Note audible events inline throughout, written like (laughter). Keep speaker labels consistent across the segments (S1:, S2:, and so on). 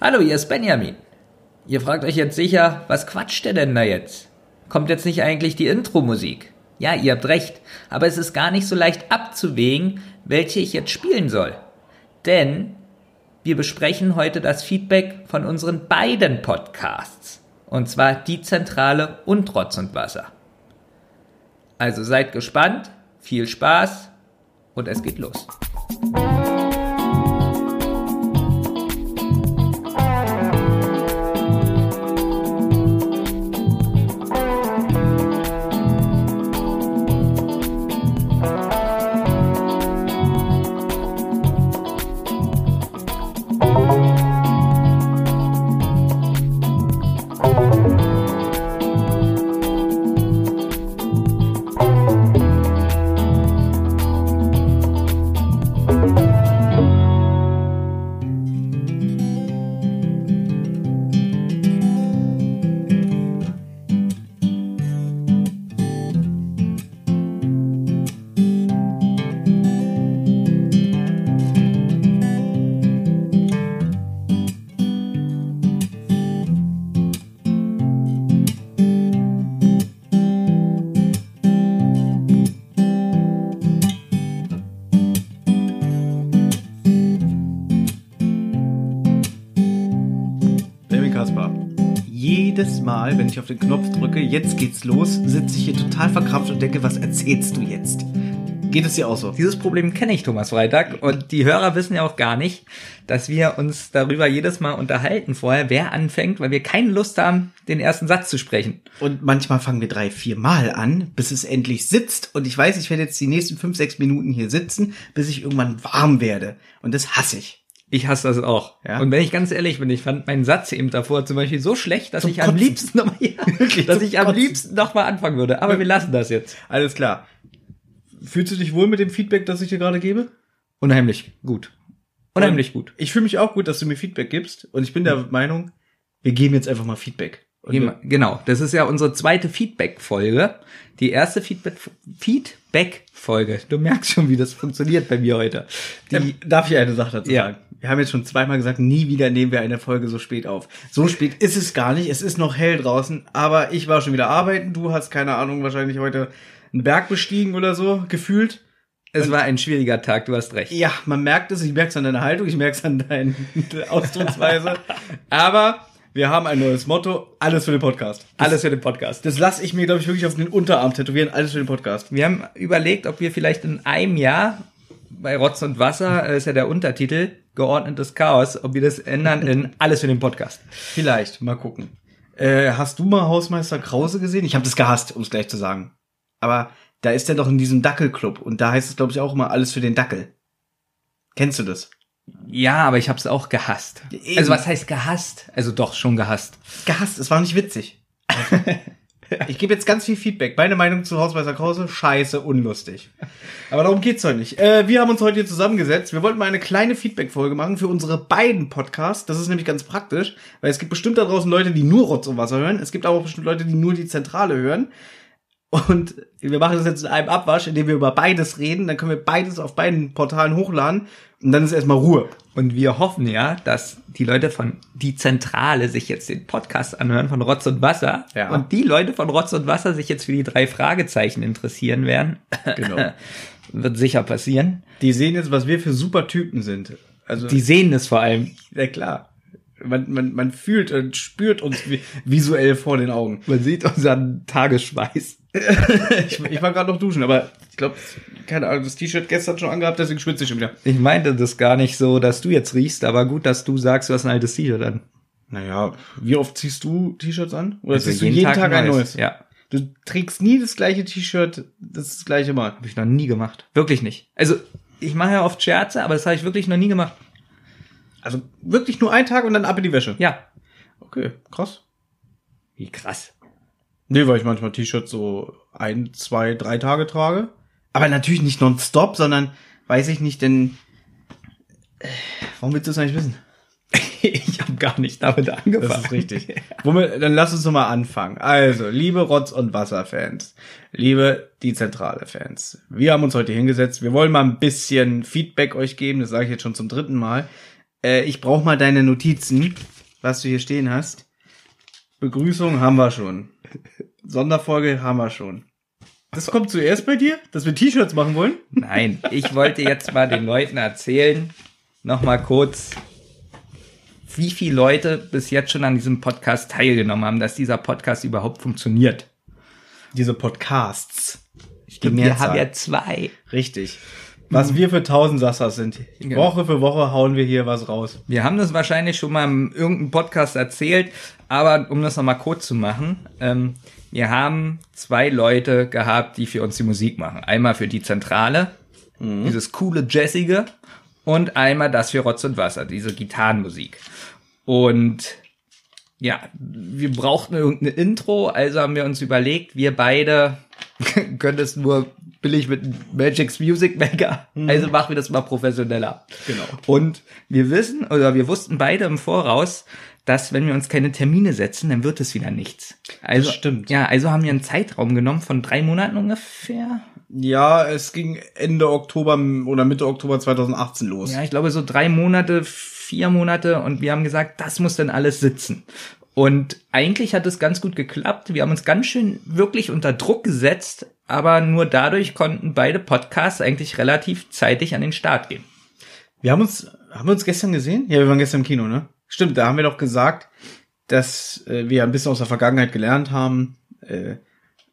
S1: Hallo, hier ist Benjamin. Ihr fragt euch jetzt sicher, was quatscht der denn da jetzt? Kommt jetzt nicht eigentlich die Intro-Musik? Ja, ihr habt recht, aber es ist gar nicht so leicht abzuwägen, welche ich jetzt spielen soll. Denn wir besprechen heute das Feedback von unseren beiden Podcasts. Und zwar die Zentrale und Rotz und Wasser. Also seid gespannt, viel Spaß und es geht los.
S2: Den Knopf drücke, jetzt geht's los, sitze ich hier total verkrampft und denke, was erzählst du jetzt? Geht es dir auch so?
S1: Dieses Problem kenne ich, Thomas Freitag. Und die Hörer wissen ja auch gar nicht, dass wir uns darüber jedes Mal unterhalten vorher, wer anfängt, weil wir keine Lust haben, den ersten Satz zu sprechen.
S2: Und manchmal fangen wir drei, vier Mal an, bis es endlich sitzt. Und ich weiß, ich werde jetzt die nächsten fünf, sechs Minuten hier sitzen, bis ich irgendwann warm werde. Und das hasse ich.
S1: Ich hasse das auch.
S2: Ja.
S1: Und wenn ich ganz ehrlich bin, ich fand meinen Satz eben davor zum Beispiel so schlecht, dass
S2: Zum
S1: ich am
S2: Kotzen.
S1: liebsten nochmal, ja, (laughs) (laughs) dass ich am
S2: Kotzen.
S1: liebsten nochmal anfangen würde. Aber wir lassen das jetzt.
S2: Alles klar. Fühlst du dich wohl mit dem Feedback, das ich dir gerade gebe?
S1: Unheimlich gut. Unheimlich gut.
S2: Ich fühle mich auch gut, dass du mir Feedback gibst. Und ich bin der Meinung, wir geben jetzt einfach mal Feedback. Wir-
S1: Genau, das ist ja unsere zweite Feedback-Folge. Die erste Feedback- Feedback-Folge. Du merkst schon, wie das funktioniert bei mir heute. Die,
S2: Ähm, darf ich eine Sache dazu
S1: Ja.
S2: sagen? Wir haben jetzt schon zweimal gesagt, nie wieder nehmen wir eine Folge so spät auf. So spät ist es gar nicht. Es ist noch hell draußen, aber ich war schon wieder arbeiten. Du hast keine Ahnung, wahrscheinlich heute einen Berg bestiegen oder so, gefühlt.
S1: es war ein schwieriger Tag, du hast recht.
S2: Ja, man merkt es. Ich merke es an deiner Haltung, ich merke es an deiner (laughs) Ausdrucksweise. aber wir haben ein neues Motto. Alles für den Podcast.
S1: Alles für den Podcast.
S2: Das lasse ich mir, glaube ich, wirklich auf den Unterarm tätowieren. Alles für den Podcast.
S1: Wir haben überlegt, ob wir vielleicht in einem Jahr bei Rotz und Wasser, äh, ist ja der Untertitel, geordnetes Chaos, ob wir das ändern in Alles für den Podcast.
S2: Vielleicht, mal gucken. Äh, hast du mal Hausmeister Krause gesehen? Ich habe das gehasst, um es gleich zu sagen. Aber da ist er doch in diesem Dackelclub und da heißt es, glaube ich, auch immer alles für den Dackel. Kennst du das?
S1: Ja, aber ich habe es auch gehasst.
S2: Eben.
S1: Also was heißt gehasst? Also doch, schon gehasst.
S2: Gehasst, es war nicht witzig. (laughs) ich gebe jetzt ganz viel Feedback. Meine Meinung zu Hausmeister Krause, scheiße, unlustig. Aber darum geht's heute nicht. Äh, wir haben uns heute hier zusammengesetzt. Wir wollten mal eine kleine Feedback-Folge machen für unsere beiden Podcasts. Das ist nämlich ganz praktisch, weil es gibt bestimmt da draußen Leute, die nur Rotz und Wasser hören. Es gibt aber auch bestimmt Leute, die nur die Zentrale hören. Und wir machen das jetzt in einem Abwasch, indem wir über beides reden. Dann können wir beides auf beiden Portalen hochladen. Und dann ist erstmal Ruhe.
S1: Und wir hoffen ja, dass die Leute von die Zentrale sich jetzt den Podcast anhören von Rotz und Wasser.
S2: Ja.
S1: Und die Leute von Rotz und Wasser sich jetzt für die drei Fragezeichen interessieren werden.
S2: Genau. (laughs)
S1: Wird sicher passieren.
S2: Die sehen jetzt, was wir für super Typen sind. Also
S1: Die sehen es vor allem.
S2: Ja klar. Man, man, man fühlt und spürt uns vi- visuell vor den Augen.
S1: Man sieht unseren Tagesschweiß. (laughs)
S2: Ich, ich war gerade noch duschen, aber ich glaube, keine Ahnung, das T-Shirt gestern schon angehabt, deswegen schwitze ich schon wieder.
S1: Ich meinte das gar nicht so, dass du jetzt riechst, aber gut, dass du sagst, du hast ein altes T-Shirt an.
S2: Naja, wie oft ziehst du T-Shirts an? Oder
S1: Also
S2: ziehst du jeden Tag, ein neues?
S1: Ja,
S2: Du trägst nie das gleiche T-Shirt, das, gleiche Mal.
S1: habe ich noch nie gemacht. Wirklich nicht. Also, ich mache ja oft Scherze, aber das habe ich wirklich noch nie gemacht.
S2: Also wirklich nur ein Tag und dann ab in die Wäsche.
S1: Ja.
S2: Okay, krass.
S1: Wie krass.
S2: Nee, weil ich manchmal T-Shirts so ein, zwei, drei Tage trage. Aber natürlich nicht nonstop, sondern weiß ich nicht, denn äh, warum willst du das eigentlich wissen? (laughs)
S1: ich habe gar nicht damit angefangen.
S2: Das ist richtig. Womit, dann lass uns doch mal anfangen. Also, liebe Rotz- und Wasser-Fans, liebe die Zentrale-Fans, wir haben uns heute hingesetzt. Wir wollen mal ein bisschen Feedback euch geben. Das sage ich jetzt schon zum dritten Mal. Äh, ich brauche mal deine Notizen, was du hier stehen hast. Begrüßung haben wir schon. Sonderfolge haben wir schon. Das kommt zuerst bei dir, dass wir T-Shirts machen wollen?
S1: Nein, ich wollte jetzt mal den Leuten erzählen, nochmal kurz, wie viele Leute bis jetzt schon an diesem Podcast teilgenommen haben, dass dieser Podcast überhaupt funktioniert.
S2: Diese Podcasts.
S1: Die wir haben ja zwei.
S2: Richtig. Was wir für Tausendsassers sind.
S1: Ja.
S2: Woche für Woche hauen wir hier was raus.
S1: Wir haben das wahrscheinlich schon mal in irgendeinem Podcast erzählt, aber um das nochmal kurz zu machen, ähm, wir haben zwei Leute gehabt, die für uns die Musik machen. Einmal für die Zentrale, dieses coole Jazzige, und einmal das für Rotz und Wasser, diese Gitarrenmusik. Und ja, wir brauchten irgendeine Intro, also haben wir uns überlegt, wir beide (laughs) können es nur billig mit Magic's Music Maker, also machen wir das mal professioneller.
S2: Genau.
S1: Und wir wissen, oder wir wussten beide im Voraus, dass wenn wir uns keine Termine setzen, dann wird es wieder nichts. Also,
S2: Das stimmt.
S1: Ja, also haben wir einen Zeitraum genommen von drei Monaten ungefähr.
S2: Ja, es ging Ende Oktober oder Mitte Oktober 2018 los.
S1: Ja, ich glaube so drei Monate, vier Monate und wir haben gesagt, das muss dann alles sitzen. Und eigentlich hat es ganz gut geklappt. Wir haben uns ganz schön wirklich unter Druck gesetzt, aber nur dadurch konnten beide Podcasts eigentlich relativ zeitig an den Start gehen.
S2: Wir haben uns, haben wir uns gestern gesehen? Ja, wir waren gestern im Kino, ne? Stimmt, da haben wir doch gesagt, dass äh, wir ein bisschen aus der Vergangenheit gelernt haben, äh,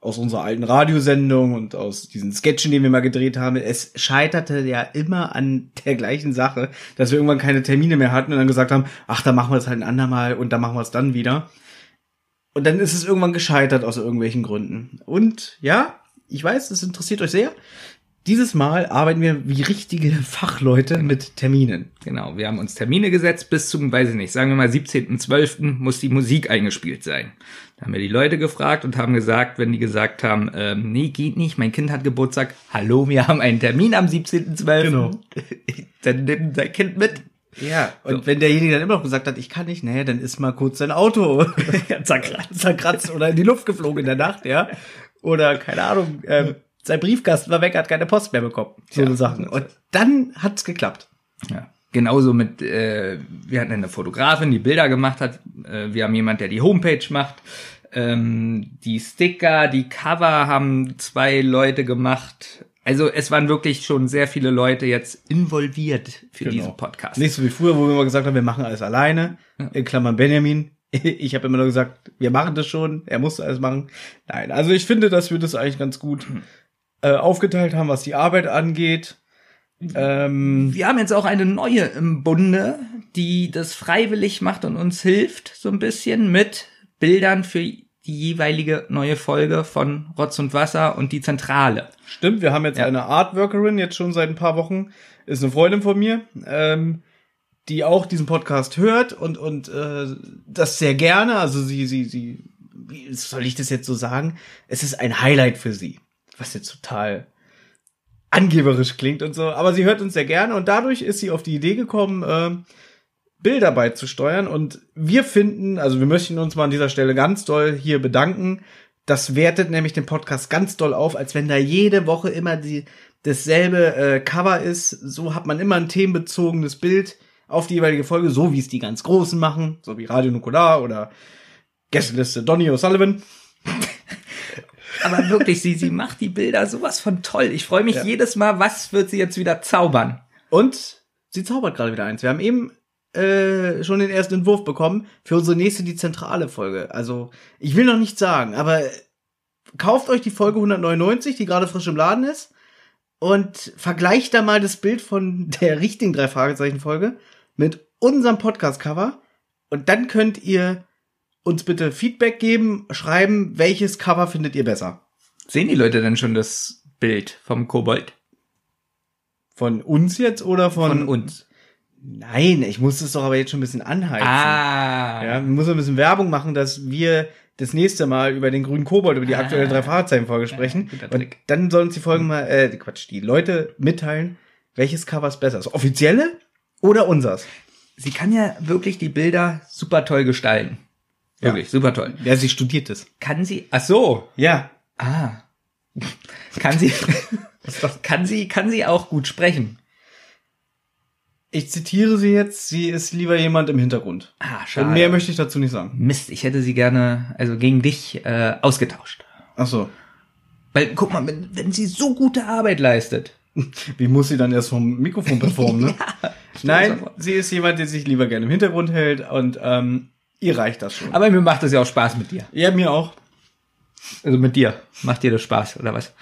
S2: aus unserer alten Radiosendung und aus diesen Sketchen, die wir mal gedreht haben. Es scheiterte ja immer an der gleichen Sache, dass wir irgendwann keine Termine mehr hatten und dann gesagt haben, ach, da machen wir es halt ein andermal und da machen wir es dann wieder. Und dann ist es irgendwann gescheitert aus irgendwelchen Gründen. Und ja, ich weiß, das interessiert euch sehr. Dieses Mal arbeiten wir wie richtige (laughs) Fachleute mit Terminen.
S1: Genau, wir haben uns Termine gesetzt bis zum, weiß ich nicht, sagen wir mal 17.12. muss die Musik eingespielt sein. Da haben wir die Leute gefragt und haben gesagt, wenn die gesagt haben, ähm, nee, geht nicht, mein Kind hat Geburtstag, hallo, wir haben einen Termin am 17.12.
S2: Genau. (laughs)
S1: Dann nimm dein Kind mit.
S2: Ja, und wenn derjenige dann immer noch gesagt hat, ich kann nicht, naja, dann ist mal kurz sein Auto (laughs) zerkratzt, zerkratzt oder in die Luft geflogen in der Nacht, ja. Oder, keine Ahnung, ähm, sein Briefkasten war weg, hat keine Post mehr bekommen. So
S1: Ja.
S2: Sachen. Und dann hat's geklappt.
S1: Ja. Genauso mit, äh, wir hatten eine Fotografin, die Bilder gemacht hat. Äh, wir haben jemand, der die Homepage macht. Ähm, die Sticker, die Cover haben zwei Leute gemacht. Also es waren wirklich schon sehr viele Leute jetzt involviert für diesen Podcast.
S2: Nicht so wie früher, wo wir immer gesagt haben, wir machen alles alleine. In Klammern Benjamin. (laughs) Ich habe immer nur gesagt, wir machen das schon, er musste alles machen. Nein, also ich finde, dass wir das eigentlich ganz gut äh, aufgeteilt haben, was die Arbeit angeht. Ähm,
S1: Wir haben jetzt auch eine neue im Bunde, die das freiwillig macht und uns hilft, so ein bisschen mit Bildern für die jeweilige neue Folge von Rotz und Wasser und die Zentrale.
S2: Stimmt, wir haben jetzt
S1: Ja.
S2: eine Artworkerin, jetzt schon seit ein paar Wochen, ist eine Freundin von mir, ähm, die auch diesen Podcast hört und und äh, das sehr gerne. Also sie sie sie, wie soll ich das jetzt so sagen? Es ist ein Highlight für sie, was jetzt total angeberisch klingt und so. Aber sie hört uns sehr gerne und dadurch ist sie auf die Idee gekommen, äh, Bilder beizusteuern. Und wir finden, also wir möchten uns mal an dieser Stelle ganz doll hier bedanken. Das wertet nämlich den Podcast ganz doll auf, als wenn da jede Woche immer die, dasselbe äh, Cover ist. So hat man immer ein themenbezogenes Bild auf die jeweilige Folge, so wie es die ganz Großen machen, so wie Radio Nukular oder Gästeliste Donny O'Sullivan.
S1: Aber wirklich, sie, sie macht die Bilder sowas von toll. Ich freue mich
S2: Ja.
S1: jedes Mal, was wird sie jetzt wieder zaubern?
S2: Und sie zaubert gerade wieder eins. Wir haben eben äh, schon den ersten Entwurf bekommen für unsere nächste, die zentrale Folge. Also, ich will noch nichts sagen, aber kauft euch die Folge 199, die gerade frisch im Laden ist, und vergleicht da mal das Bild von der richtigen drei Fragezeichen Folge mit unserem Podcast-Cover. Und dann könnt ihr uns bitte Feedback geben, schreiben, welches Cover findet ihr besser.
S1: Sehen die Leute denn schon das Bild vom Kobold?
S2: Von uns jetzt oder von,
S1: Von uns.
S2: Nein, ich muss das doch aber jetzt schon ein bisschen anheizen.
S1: Ah.
S2: Ja, man muss ein bisschen Werbung machen, dass wir das nächste Mal über den grünen Kobold, über die aktuelle drei Fahrzeichen Folge sprechen.
S1: guter
S2: und dann sollen uns die Folgen mal, äh, Quatsch, die Leute mitteilen, welches Cover ist besser. Das offizielle oder unsers?
S1: Sie kann ja wirklich die Bilder super toll gestalten. Wirklich, super toll.
S2: Ja, sie studiert es.
S1: Kann sie, ach so,
S2: Ja.
S1: ah. Kann sie, (laughs) kann sie, kann sie auch gut sprechen?
S2: Ich zitiere sie jetzt, sie ist lieber jemand im Hintergrund.
S1: Ah,
S2: Und mehr möchte ich dazu nicht sagen.
S1: Mist, ich hätte sie gerne, also gegen dich, äh, ausgetauscht.
S2: Ach so.
S1: Weil, guck mal, wenn, wenn sie so gute Arbeit leistet. (laughs)
S2: Wie muss sie dann erst vom Mikrofon performen, ne? (laughs) Nein, sie ist jemand, der sich lieber gerne im Hintergrund hält und ähm, ihr reicht das schon.
S1: Aber mir macht das ja auch Spaß mit dir.
S2: Ja, mir auch.
S1: Also mit dir. Macht dir das Spaß, oder was?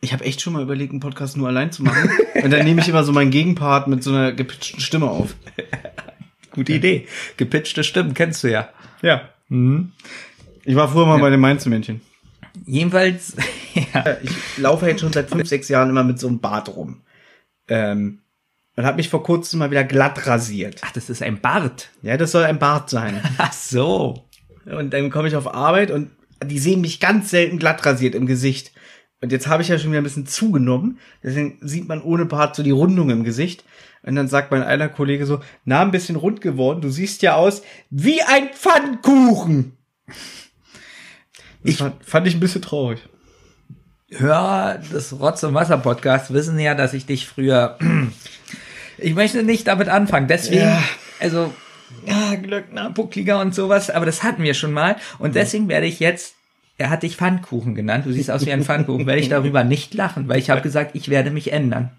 S2: Ich habe echt schon mal überlegt, einen Podcast nur allein zu machen. (laughs) und dann nehme ich immer so meinen Gegenpart mit so einer gepitchten Stimme auf. (laughs)
S1: Gute Idee. Gepitchte Stimmen, kennst du ja.
S2: Ja. Ich war früher mal bei den Mainz-Männchen.
S1: Jedenfalls, (laughs) ja.
S2: Ich laufe jetzt schon seit fünf, sechs Jahren immer mit so einem Bart rum. Ähm, und habe mich vor kurzem mal wieder glatt rasiert.
S1: Ach, das ist ein Bart.
S2: Ja, das soll ein Bart sein. (laughs)
S1: Ach so.
S2: Und dann komme ich auf Arbeit und die sehen mich ganz selten glatt rasiert im Gesicht. Und jetzt habe ich ja schon wieder ein bisschen zugenommen. Deswegen sieht man ohne Bart so die Rundung im Gesicht. Und dann sagt mein einer Kollege so, na, ein bisschen rund geworden. Du siehst ja aus wie ein Pfannkuchen. Das
S1: Ich-
S2: fand, fand ich ein bisschen traurig.
S1: Hörer des Rotz- und Wasser-Podcasts wissen ja, dass ich dich früher. Ich möchte nicht damit anfangen, deswegen,
S2: Ja.
S1: also, ja, Glöckner, Buckliger und sowas, aber das hatten wir schon mal. Und deswegen werde ich jetzt, er hat dich Pfannkuchen genannt, du siehst aus wie ein Pfannkuchen, werde ich darüber nicht lachen, weil ich habe gesagt, ich werde mich ändern.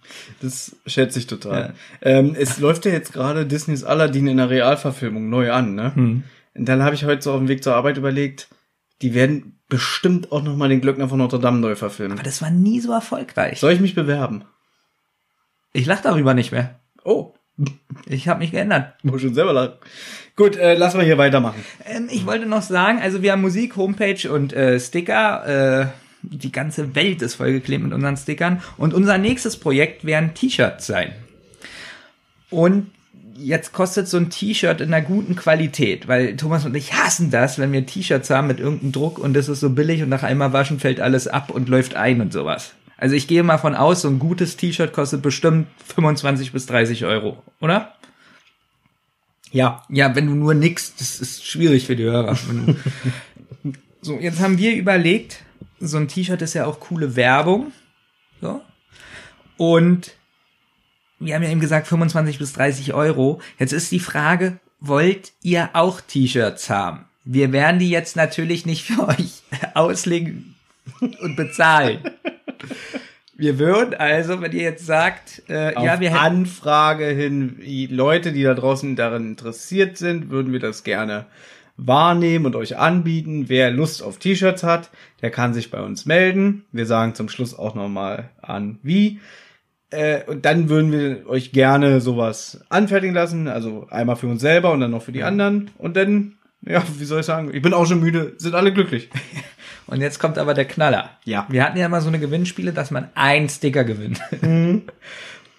S2: Das schätze ich total. Ähm, es läuft ja jetzt gerade Disneys Aladdin in der Realverfilmung neu an, ne? Und dann habe ich heute so auf dem Weg zur Arbeit überlegt, die werden bestimmt auch noch mal den Glöckner von Notre Dame neu verfilmen.
S1: Aber das war nie so erfolgreich.
S2: Soll ich mich bewerben?
S1: Ich lache darüber nicht mehr.
S2: Oh,
S1: Ich habe mich geändert.
S2: muss schon selber lachen. Gut, äh, lass mal hier weitermachen.
S1: Ähm, ich wollte noch sagen, also wir haben Musik, Homepage und äh, Sticker. Äh, die ganze Welt ist vollgeklebt mit unseren Stickern. Und unser nächstes Projekt werden T-Shirts sein. Und jetzt kostet so ein T-Shirt in einer guten Qualität, weil Thomas und ich hassen das, wenn wir T-Shirts haben mit irgendeinem Druck und das ist so billig und nach einmal waschen fällt alles ab und läuft ein und sowas. Also ich gehe mal von aus, so ein gutes T-Shirt kostet bestimmt 25 bis 30 Euro, oder?
S2: Ja.
S1: Ja, wenn du nur nix, das ist schwierig für die Hörer. (laughs) So, jetzt haben wir überlegt, so ein T-Shirt ist ja auch coole Werbung. So. Und wir haben ja eben gesagt 25 bis 30 Euro. Jetzt ist die Frage, wollt ihr auch T-Shirts haben? Wir werden die jetzt natürlich nicht für (laughs) euch auslegen und bezahlen. (laughs) Wir würden also, wenn ihr jetzt sagt, äh,
S2: Auf
S1: ja, wir hätten
S2: Anfrage hin, die Leute, die da draußen daran interessiert sind, würden wir das gerne wahrnehmen und euch anbieten. Wer Lust auf T-Shirts hat, der kann sich bei uns melden. Wir sagen zum Schluss auch nochmal an, wie. Äh, und dann würden wir euch gerne sowas anfertigen lassen. Also einmal für uns selber und dann noch für die anderen. Und dann, ja, wie soll ich sagen, ich bin auch schon müde, sind alle glücklich. (laughs)
S1: Und jetzt kommt aber der Knaller.
S2: Ja.
S1: Wir hatten ja immer so eine Gewinnspiele, dass man ein Sticker gewinnt. (laughs)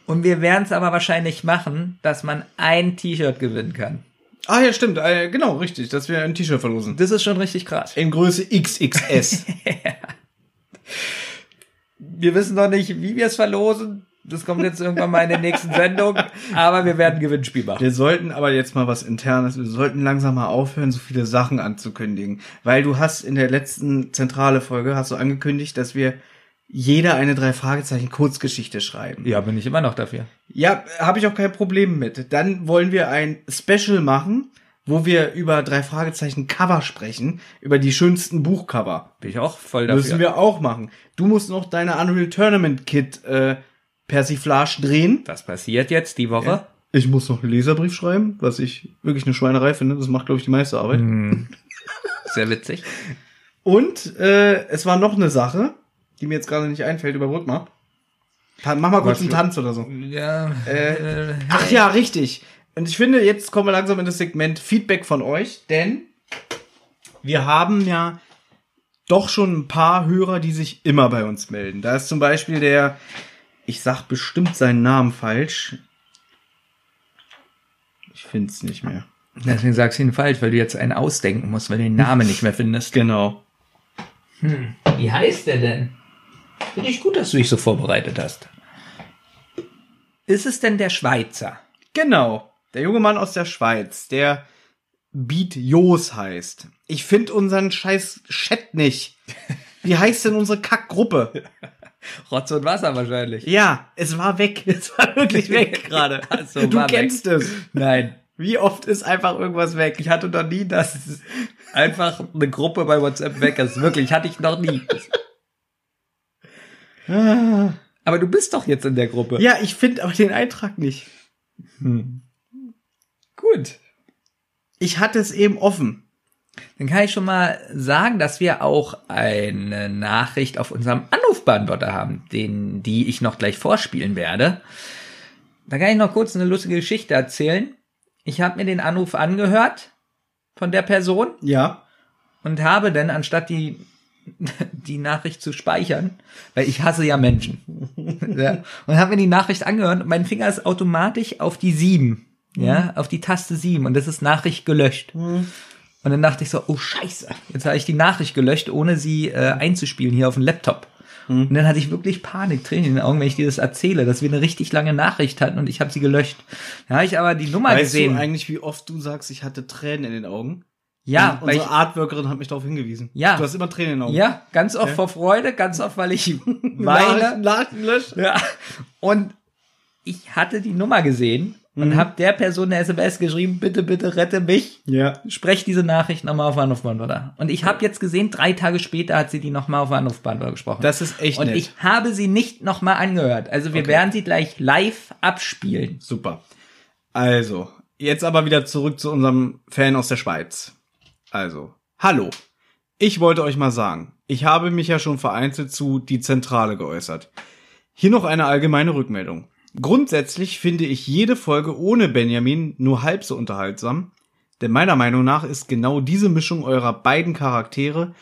S1: Und wir werden es aber wahrscheinlich machen, dass man ein T-Shirt gewinnen kann.
S2: Ah ja, stimmt, äh, genau, richtig, dass wir ein T-Shirt verlosen.
S1: Das ist schon richtig krass.
S2: In Größe XXS. (laughs)
S1: Wir wissen noch nicht, wie wir es verlosen. Das kommt jetzt irgendwann mal in der nächsten Sendung. Aber wir werden Gewinnspiel machen.
S2: Wir sollten aber jetzt mal was internes, wir sollten langsam mal aufhören, so viele Sachen anzukündigen. Weil du hast in der letzten zentrale Folge hast du angekündigt, dass wir jeder eine drei Fragezeichen Kurzgeschichte schreiben.
S1: Ja, bin ich immer noch dafür.
S2: Ja, habe ich auch kein Problem mit. Dann wollen wir ein Special machen, wo wir über drei Fragezeichen Cover sprechen, über die schönsten Buchcover.
S1: Bin ich auch voll dafür.
S2: Müssen wir auch machen. Du musst noch deine Unreal Tournament Kit äh, Persiflage drehen.
S1: Was passiert jetzt die Woche?
S2: Ich muss noch einen Leserbrief schreiben, was ich wirklich eine Schweinerei finde. Das macht, glaube ich, die meiste Arbeit.
S1: Sehr witzig.
S2: Und äh, es war noch eine Sache, die mir jetzt gerade nicht einfällt. Überbrück mal. Mach mal kurz
S1: Was
S2: einen Tanz oder so.
S1: Ja.
S2: Äh, Ach ja, richtig. Und ich finde, jetzt kommen wir langsam in das Segment Feedback von euch, denn wir haben ja doch schon ein paar Hörer, die sich immer bei uns melden. Da ist zum Beispiel der, ich sag bestimmt seinen Namen falsch. Ich finde es nicht mehr.
S1: Deswegen sagst du ihn falsch, weil du jetzt einen ausdenken musst, weil du den Namen nicht mehr findest.
S2: Genau.
S1: Wie heißt der denn? Finde ich gut, dass du dich so vorbereitet hast. Ist es denn der Schweizer?
S2: Genau. Der junge Mann aus der Schweiz, der Beat Jos heißt. Ich finde unseren scheiß Chat nicht. Wie heißt denn unsere Kackgruppe? (laughs)
S1: Rotz und Wasser wahrscheinlich.
S2: Ja, es war weg. (laughs) Es war wirklich weg (laughs) gerade.
S1: So,
S2: du kennst es.
S1: Nein.
S2: Wie oft ist einfach irgendwas weg?
S1: Ich hatte noch nie, dass einfach eine Gruppe bei WhatsApp weg ist. Wirklich, hatte ich noch nie. Aber du bist doch jetzt in der Gruppe.
S2: Ja, ich finde aber den Eintrag nicht.
S1: Gut.
S2: Ich hatte es eben offen.
S1: Dann kann ich schon mal sagen, dass wir auch eine Nachricht auf unserem Anrufbeantworter haben, den, die ich noch gleich vorspielen werde. Da kann ich noch kurz eine lustige Geschichte erzählen. Ich habe mir den Anruf angehört von der Person
S2: Ja.
S1: und habe dann, anstatt die, (laughs) die Nachricht zu speichern, weil ich hasse ja Menschen, (laughs) ja, und habe mir die Nachricht angehört und mein Finger ist automatisch auf die 7, ja, auf die Taste 7 und das ist Nachricht gelöscht. Und dann dachte ich so, oh scheiße, jetzt habe ich die Nachricht gelöscht, ohne sie äh, einzuspielen hier auf dem Laptop. Und dann hatte ich wirklich Panik, Tränen in den Augen, wenn ich dir das erzähle, dass wir eine richtig lange Nachricht hatten und ich habe sie gelöscht. Da habe ich aber die Nummer
S2: Weißt
S1: gesehen.
S2: du eigentlich, wie oft du sagst, ich hatte Tränen in den Augen?
S1: ja,
S2: Und unsere Artworkerin hat mich darauf hingewiesen.
S1: Ja.
S2: Du hast immer Tränen in den Augen.
S1: ja, ganz oft
S2: Ja.
S1: vor Freude, ganz oft, weil ich (laughs) weine.
S2: Nachrichten löschen.
S1: Ja. Und ich hatte die Nummer gesehen und habe der Person eine SMS geschrieben, bitte, bitte rette mich.
S2: Ja.
S1: Sprech diese Nachricht nochmal auf Anrufbeantworter. Und ich habe jetzt gesehen, drei Tage später hat sie die nochmal auf Anrufbeantworter gesprochen.
S2: Das ist echt
S1: und
S2: nett.
S1: ich habe sie nicht nochmal angehört. Also wir
S2: Okay.
S1: werden sie gleich live abspielen.
S2: Super. Also, jetzt aber wieder zurück zu unserem Fan aus der Schweiz. Also, hallo. Ich wollte euch mal sagen, ich habe mich ja schon vereinzelt zu die Zentrale geäußert. Hier noch eine allgemeine Rückmeldung. Grundsätzlich finde ich jede Folge ohne Benjamin nur halb so unterhaltsam, denn meiner Meinung nach ist genau diese Mischung eurer beiden Charaktere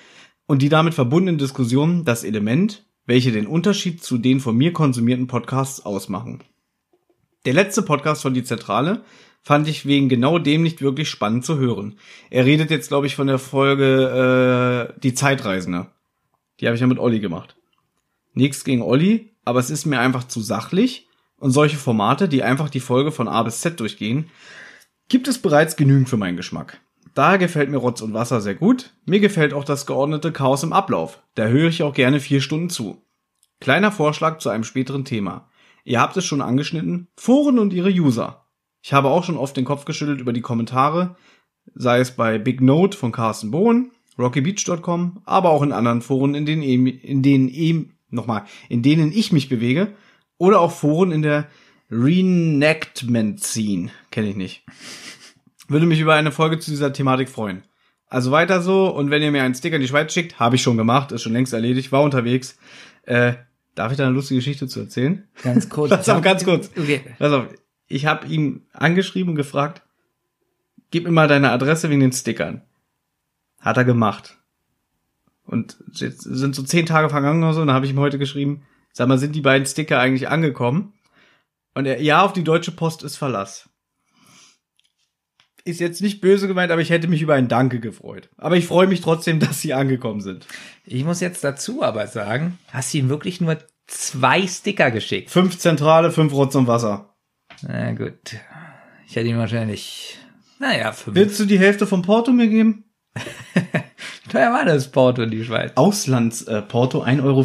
S2: und die damit verbundenen Diskussionen das Element, welche den Unterschied zu den von mir konsumierten Podcasts ausmachen. Der letzte Podcast von Die Zentrale fand ich wegen genau dem nicht wirklich spannend zu hören. Er redet jetzt, glaube ich, von der Folge äh, Die Zeitreisende. Die habe ich ja mit Olli gemacht. Nichts gegen Olli, aber es ist mir einfach zu sachlich und solche Formate, die einfach die Folge von A bis Z durchgehen, gibt es bereits genügend für meinen Geschmack. Daher gefällt mir Rotz und Wasser sehr gut. Mir gefällt auch das geordnete Chaos im Ablauf. Da höre ich auch gerne vier Stunden zu. Kleiner Vorschlag zu einem späteren Thema. Ihr habt es schon angeschnitten, Foren und ihre User. Ich habe auch schon oft den Kopf geschüttelt über die Kommentare, sei es bei Big Note von Carsten Bohn, rockybeach.com, aber auch in anderen Foren, in denen, in denen nochmal, in denen ich mich bewege, oder auch Foren in der Reenactment Scene. Kenne ich nicht. Würde mich über eine Folge zu dieser Thematik freuen. Also weiter so und wenn ihr mir einen Sticker in die Schweiz schickt, habe ich schon gemacht, ist schon längst erledigt, war unterwegs. Äh, darf ich da eine lustige Geschichte zu erzählen?
S1: Ganz (laughs) kurz.
S2: Pass auf, ganz kurz.
S1: Okay.
S2: Pass auf, ich habe ihn angeschrieben und gefragt, gib mir mal deine Adresse wegen den Stickern. Hat er gemacht. Und jetzt sind so zehn Tage vergangen oder so, und dann habe ich ihm heute geschrieben, sag mal, sind die beiden Sticker eigentlich angekommen? Und er, ja, auf die Deutsche Post ist Verlass. Ist jetzt nicht böse gemeint, aber ich hätte mich über ein Danke gefreut. Aber ich freue mich trotzdem, (laughs) dass sie angekommen sind.
S1: Ich muss jetzt dazu aber sagen, hast du ihm wirklich nur zwei Sticker geschickt?
S2: Fünf Zentrale, fünf Rotz und Wasser.
S1: Na gut. Ich hätte ihm wahrscheinlich, naja, fünf.
S2: Willst du die Hälfte vom Porto mir geben?
S1: Wie (laughs) teuer war das Porto in die Schweiz?
S2: Auslandsporto äh, Porto 1,50 Euro.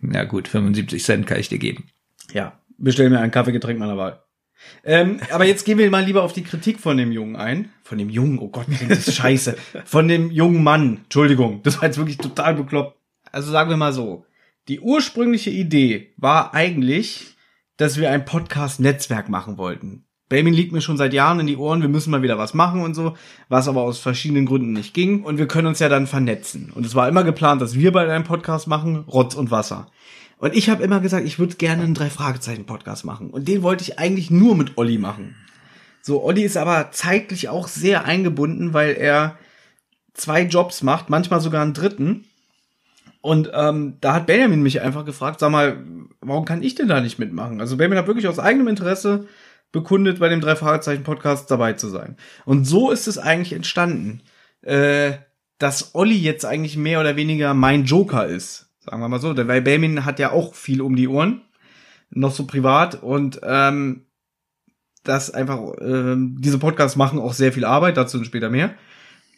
S1: Na gut, 75 Cent kann ich dir geben.
S2: Ja, bestell mir ein Kaffeegetränk meiner Wahl. Ähm, aber jetzt gehen wir mal lieber auf die Kritik von dem Jungen ein. Von dem Jungen, oh Gott, das scheiße. Von dem jungen Mann. Entschuldigung, das war jetzt wirklich total bekloppt. Also sagen wir mal so. Die ursprüngliche Idee war eigentlich, dass wir ein Podcast-Netzwerk machen wollten. Belmin liegt mir schon seit Jahren in die Ohren, wir müssen mal wieder was machen und so, was aber aus verschiedenen Gründen nicht ging. Und wir können uns ja dann vernetzen. Und es war immer geplant, dass wir bald einen Podcast machen, Rotz und Wasser. Und ich habe immer gesagt, ich würde gerne einen Drei-Fragezeichen-Podcast machen. Und den wollte ich eigentlich nur mit Olli machen. So, Olli ist aber zeitlich auch sehr eingebunden, weil er zwei Jobs macht, manchmal sogar einen dritten. Und ähm, da hat Benjamin mich einfach gefragt, sag mal, warum kann ich denn da nicht mitmachen? Also Benjamin hat wirklich aus eigenem Interesse bekundet, bei dem Drei-Fragezeichen-Podcast dabei zu sein. Und so ist es eigentlich entstanden, äh, dass Olli jetzt eigentlich mehr oder weniger mein Joker ist. Sagen wir mal so, weil Benjamin hat ja auch viel um die Ohren, noch so privat und ähm, das einfach, ähm, diese Podcasts machen auch sehr viel Arbeit, dazu später mehr.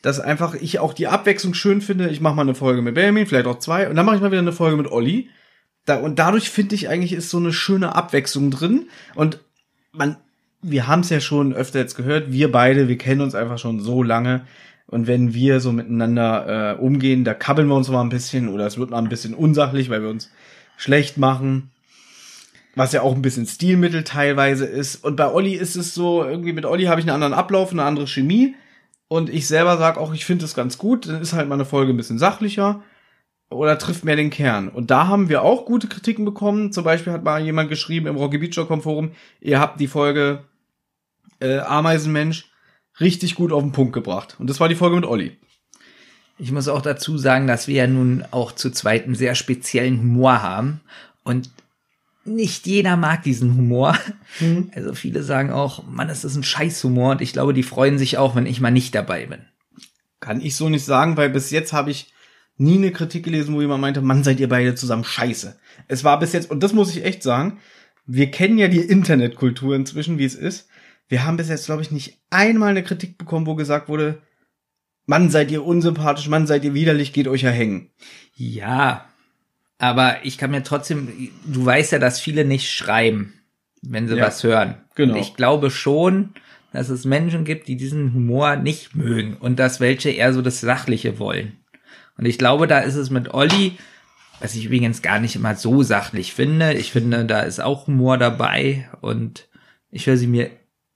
S2: Dass einfach ich auch die Abwechslung schön finde. Ich mache mal eine Folge mit Benjamin, vielleicht auch zwei, und dann mache ich mal wieder eine Folge mit Olli. Da, und dadurch finde ich eigentlich ist so eine schöne Abwechslung drin. Und man, wir haben es ja schon öfter jetzt gehört, wir beide, wir kennen uns einfach schon so lange. Und wenn wir so miteinander äh, umgehen, da kabbeln wir uns mal ein bisschen oder es wird mal ein bisschen unsachlich, weil wir uns schlecht machen. Was ja auch ein bisschen Stilmittel teilweise ist. Und bei Olli ist es so, irgendwie mit Olli habe ich einen anderen Ablauf, eine andere Chemie. Und ich selber sage auch, ich finde es ganz gut. Dann ist halt mal eine Folge ein bisschen sachlicher oder trifft mehr den Kern. Und da haben wir auch gute Kritiken bekommen. Zum Beispiel hat mal jemand geschrieben im Rocky Beach Forum, ihr habt die Folge äh, Ameisenmensch richtig gut auf den Punkt gebracht. Und das war die Folge mit Olli.
S1: Ich muss auch dazu sagen, dass wir ja nun auch zu zweit einen sehr speziellen Humor haben. Und nicht jeder mag diesen Humor. Mhm. Also viele sagen auch, Mann, ist das ein Scheißhumor. Und ich glaube, die freuen sich auch, wenn ich mal nicht dabei bin.
S2: Kann ich so nicht sagen, weil bis jetzt habe ich nie eine Kritik gelesen, wo jemand meinte, Mann, seid ihr beide zusammen scheiße. Es war bis jetzt, und das muss ich echt sagen, wir kennen ja die Internetkultur inzwischen, wie es ist. Wir haben bis jetzt, glaube ich, nicht einmal eine Kritik bekommen, wo gesagt wurde, Mann, seid ihr unsympathisch, Mann, seid ihr widerlich, geht euch ja hängen.
S1: Ja, aber ich kann mir trotzdem, du weißt ja, dass viele nicht schreiben, wenn sie ja, was hören. Genau. Und ich glaube schon, dass es Menschen gibt, die diesen Humor nicht mögen und dass welche eher so das Sachliche wollen. Und ich glaube, da ist es mit Olli, was ich übrigens gar nicht immer so sachlich finde. Ich finde, da ist auch Humor dabei und ich höre sie mir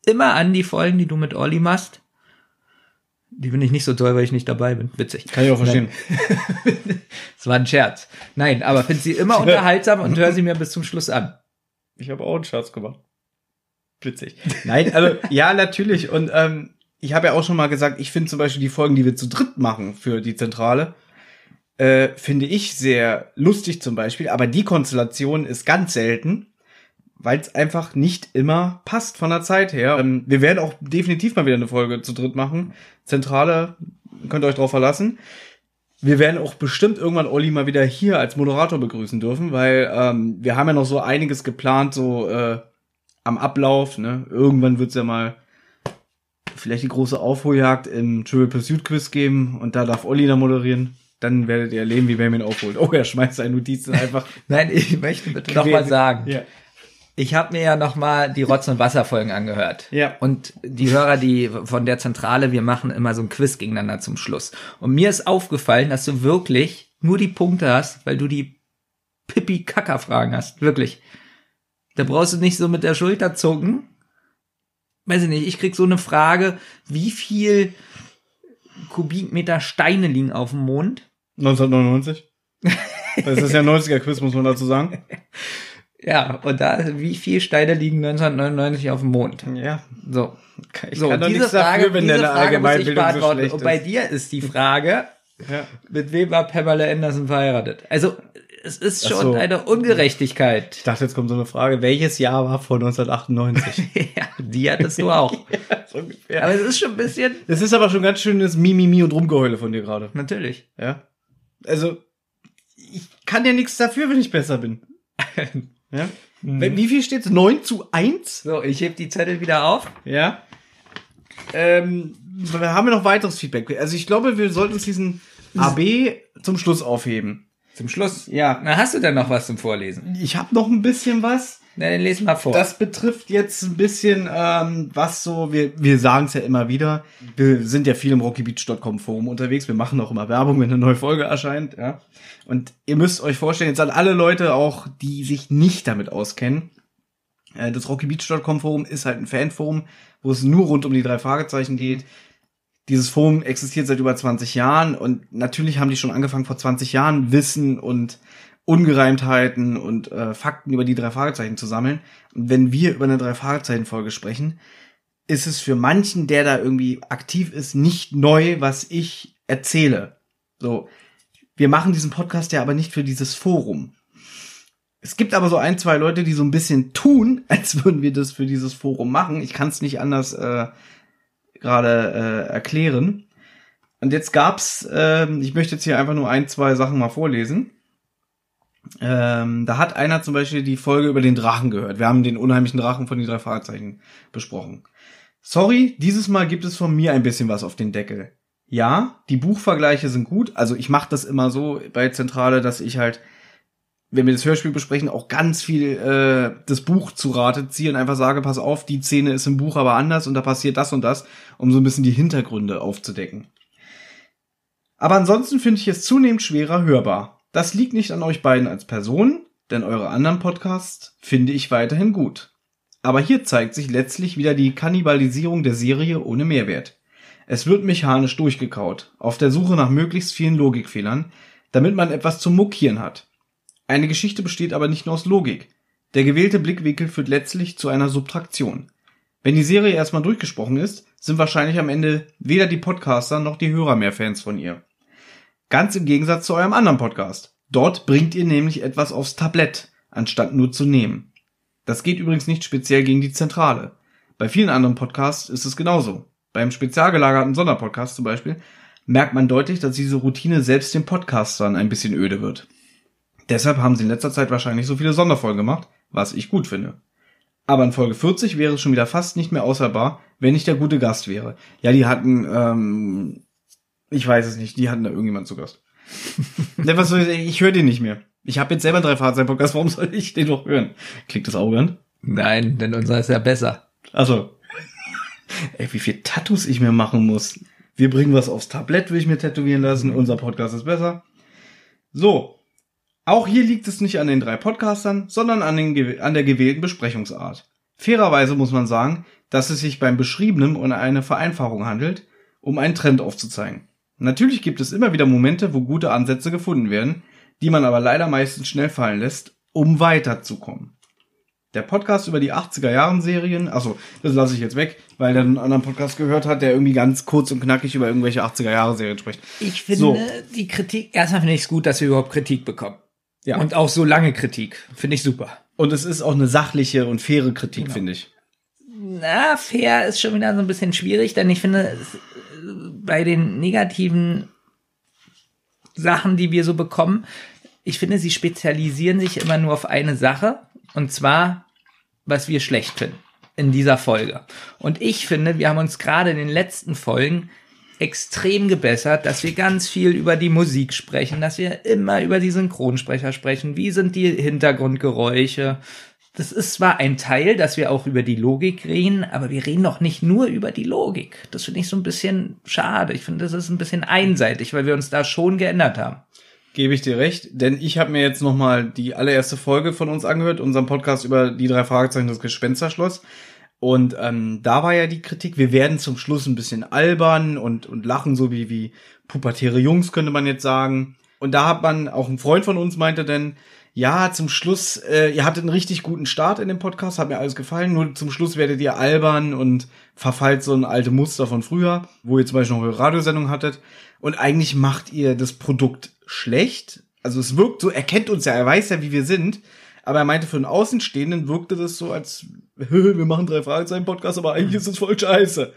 S1: immer an, die Folgen, die du mit Olli machst. Die finde ich nicht so toll, weil ich nicht dabei bin. Witzig.
S2: Kann ich auch verstehen. (laughs)
S1: das war ein Scherz. Nein, aber finde sie immer (laughs) unterhaltsam und höre sie mir bis zum Schluss an.
S2: Ich habe auch einen Scherz gemacht. Witzig. Nein, also ja, natürlich. Und ähm, ich habe ja auch schon mal gesagt, ich finde zum Beispiel die Folgen, die wir zu dritt machen für die Zentrale, äh, finde ich sehr lustig zum Beispiel. Aber die Konstellation ist ganz selten weil es einfach nicht immer passt von der Zeit her. Ähm, wir werden auch definitiv mal wieder eine Folge zu dritt machen. Zentrale, könnt ihr euch drauf verlassen. Wir werden auch bestimmt irgendwann Olli mal wieder hier als Moderator begrüßen dürfen, weil ähm, wir haben ja noch so einiges geplant, so äh, am Ablauf. Ne? Irgendwann wird's ja mal vielleicht die große Aufholjagd im Triple Pursuit Quiz geben und da darf Olli dann moderieren. Dann werdet ihr erleben, wie Benjamin aufholt. Oh, er schmeißt seine Notizen einfach. (laughs)
S1: Nein, ich möchte bitte noch mal sagen. Ja ich habe mir ja noch mal die Rotz- und Wasserfolgen angehört.
S2: Ja.
S1: Und die Hörer, die von der Zentrale, wir machen immer so ein Quiz gegeneinander zum Schluss. Und mir ist aufgefallen, dass du wirklich nur die Punkte hast, weil du die Pipi-Kacker-Fragen hast. Wirklich. Da brauchst du nicht so mit der Schulter zucken. Weiß ich nicht, ich krieg so eine Frage, wie viel Kubikmeter Steine liegen auf dem Mond?
S2: 1999. Das ist ja 90er Quiz, muss man dazu sagen. (laughs)
S1: Ja, und da, wie viele Steine liegen 1999 auf dem Mond?
S2: Ja.
S1: So.
S2: Ich so, kann doch diese Frage, dafür, wenn diese Frage Allgemeinbildung
S1: so schlecht ist. Und bei dir ist die Frage, ja. mit wem war Pamela Anderson verheiratet? Also, es ist schon so. eine Ungerechtigkeit.
S2: Ich dachte, jetzt kommt so eine Frage, welches Jahr war vor 1998? (laughs)
S1: ja, die hattest du auch. (laughs) ja, so ungefähr. Aber es ist schon ein bisschen...
S2: Es ist aber schon ganz schönes Mimimi und Rumgeheule von dir gerade.
S1: Natürlich.
S2: Ja. Also, ich kann ja nichts dafür, wenn ich besser bin. (laughs) Ja? Mhm. Wie viel steht's? 9 zu 1?
S1: So, ich heb die Zettel wieder auf.
S2: Ja. Ähm, wir haben ja noch weiteres Feedback. Also ich glaube, wir sollten uns diesen AB zum Schluss aufheben.
S1: Zum Schluss?
S2: Ja.
S1: Na, hast du denn noch was zum Vorlesen?
S2: Ich habe noch ein bisschen was.
S1: Na, dann lesen mal vor.
S2: Das betrifft jetzt ein bisschen, ähm, was so, wir, wir sagen es ja immer wieder, wir sind ja viel im rockybeach.com Forum unterwegs, wir machen auch immer Werbung, wenn eine neue Folge erscheint, ja. Und ihr müsst euch vorstellen, jetzt an alle Leute auch, die sich nicht damit auskennen, äh, das rockybeach.com Forum ist halt ein Fanforum, wo es nur rund um die drei Fragezeichen geht. Dieses Forum existiert seit über 20 Jahren und natürlich haben die schon angefangen vor 20 Jahren Wissen und Ungereimtheiten und äh, Fakten über die drei Fragezeichen zu sammeln. Und wenn wir über eine drei Fragezeichen Folge sprechen, ist es für manchen, der da irgendwie aktiv ist, nicht neu, was ich erzähle. So, wir machen diesen Podcast ja aber nicht für dieses Forum. Es gibt aber so ein, zwei Leute, die so ein bisschen tun, (laughs) als würden wir das für dieses Forum machen. Ich kann es nicht anders äh, gerade äh, erklären. Und jetzt gab's, äh, ich möchte jetzt hier einfach nur ein, zwei Sachen mal vorlesen. Ähm, da hat einer zum Beispiel die Folge über den Drachen gehört. Wir haben den unheimlichen Drachen von die drei Fahrzeichen besprochen. Sorry, dieses Mal gibt es von mir ein bisschen was auf den Deckel. Ja, die Buchvergleiche sind gut. Also ich mache das immer so bei Zentrale, dass ich halt wenn wir das Hörspiel besprechen, auch ganz viel äh, das Buch zu Rate ziehe und einfach sage, pass auf, die Szene ist im Buch aber anders und da passiert das und das, um so ein bisschen die Hintergründe aufzudecken. Aber ansonsten finde ich es zunehmend schwerer hörbar. Das liegt nicht an euch beiden als Personen, denn eure anderen Podcasts finde ich weiterhin gut. Aber hier zeigt sich letztlich wieder die Kannibalisierung der Serie ohne Mehrwert. Es wird mechanisch durchgekaut, auf der Suche nach möglichst vielen Logikfehlern, damit man etwas zum Muckieren hat. Eine Geschichte besteht aber nicht nur aus Logik. Der gewählte Blickwinkel führt letztlich zu einer Subtraktion. Wenn die Serie erstmal durchgesprochen ist, sind wahrscheinlich am Ende weder die Podcaster noch die Hörer mehr Fans von ihr. Ganz im Gegensatz zu eurem anderen Podcast. Dort bringt ihr nämlich etwas aufs Tablett, anstatt nur zu nehmen. Das geht übrigens nicht speziell gegen die Zentrale. Bei vielen anderen Podcasts ist es genauso. Beim spezial gelagerten Sonderpodcast zum Beispiel merkt man deutlich, dass diese Routine selbst den Podcastern ein bisschen öde wird. Deshalb haben sie in letzter Zeit wahrscheinlich so viele Sonderfolgen gemacht, was ich gut finde. Aber in Folge 40 wäre es schon wieder fast nicht mehr aushaltbar, wenn nicht der gute Gast wäre. Ja, die hatten, ähm, ich weiß es nicht, die hatten da irgendjemand zu Gast. (laughs) Ne, was soll ich, ich höre den nicht mehr. Ich habe jetzt selber drei Fahrzeuge-Podcasts, warum soll ich den noch hören? Klingt das arrogant?
S1: Nein, denn unser ist ja besser.
S2: Also, (laughs) ey, wie viel Tattoos ich mir machen muss. Wir bringen was aufs Tablett, will ich mir tätowieren lassen. Unser Podcast ist besser. So. Auch hier liegt es nicht an den drei Podcastern, sondern an, den, an der gewählten Besprechungsart. Fairerweise muss man sagen, dass es sich beim Beschriebenen um eine Vereinfachung handelt, um einen Trend aufzuzeigen. Natürlich gibt es immer wieder Momente, wo gute Ansätze gefunden werden, die man aber leider meistens schnell fallen lässt, um weiterzukommen. Der Podcast über die 80er Jahren Serien, also das lasse ich jetzt weg, weil er einen anderen Podcast gehört hat, der irgendwie ganz kurz und knackig über irgendwelche 80er Jahre Serien spricht.
S1: Ich finde
S2: So.
S1: die Kritik, erstmal finde ich es gut, dass wir überhaupt Kritik bekommen.
S2: Ja.
S1: Und auch so lange Kritik. Finde ich super.
S2: Und es ist auch eine sachliche und faire Kritik,
S1: Genau.
S2: finde ich.
S1: Na, fair ist schon wieder so ein bisschen schwierig, denn ich finde, bei den negativen Sachen, die wir so bekommen, ich finde, sie spezialisieren sich immer nur auf eine Sache, und zwar, was wir schlecht finden in dieser Folge. Und ich finde, wir haben uns gerade in den letzten Folgen extrem gebessert, dass wir ganz viel über die Musik sprechen, dass wir immer über die Synchronsprecher sprechen, wie sind die Hintergrundgeräusche. Das ist zwar ein Teil, dass wir auch über die Logik reden, aber wir reden doch nicht nur über die Logik. Das finde ich so ein bisschen schade. Ich finde, das ist ein bisschen einseitig, weil wir uns da schon geändert haben.
S2: Gebe ich dir recht, denn ich habe mir jetzt noch mal die allererste Folge von uns angehört, unseren Podcast über die drei Fragezeichen des Gespensterschloss. Und ähm, da war ja die Kritik, wir werden zum Schluss ein bisschen albern und, und lachen, so wie, wie pubertäre Jungs, könnte man jetzt sagen. Und da hat man, auch ein Freund von uns meinte denn, ja, zum Schluss, äh, ihr hattet einen richtig guten Start in dem Podcast, hat mir alles gefallen, nur zum Schluss werdet ihr albern und verfallt so ein alte Muster von früher, wo ihr zum Beispiel noch eure Radiosendung hattet. Und eigentlich macht ihr das Produkt schlecht. Also es wirkt so, er kennt uns ja, er weiß ja, wie wir sind. Aber er meinte, für einen Außenstehenden wirkte das so, als (laughs) wir machen drei Fragezeichen Podcast, aber eigentlich ist es voll scheiße.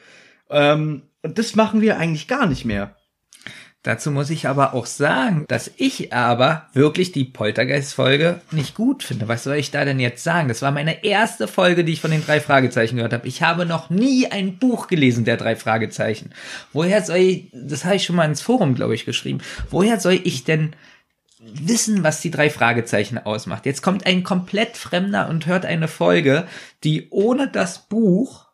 S2: Ähm, und das machen wir eigentlich gar nicht mehr.
S1: Dazu muss ich aber auch sagen, dass ich aber wirklich die Poltergeist-Folge nicht gut finde. Was soll ich da denn jetzt sagen? Das war meine erste Folge, die ich von den drei Fragezeichen gehört habe. Ich habe noch nie ein Buch gelesen der drei Fragezeichen. Woher soll ich, das habe ich schon mal ins Forum, glaube ich, geschrieben. Woher soll ich denn wissen, was die drei Fragezeichen ausmacht? Jetzt kommt ein komplett Fremder und hört eine Folge, die ohne das Buch,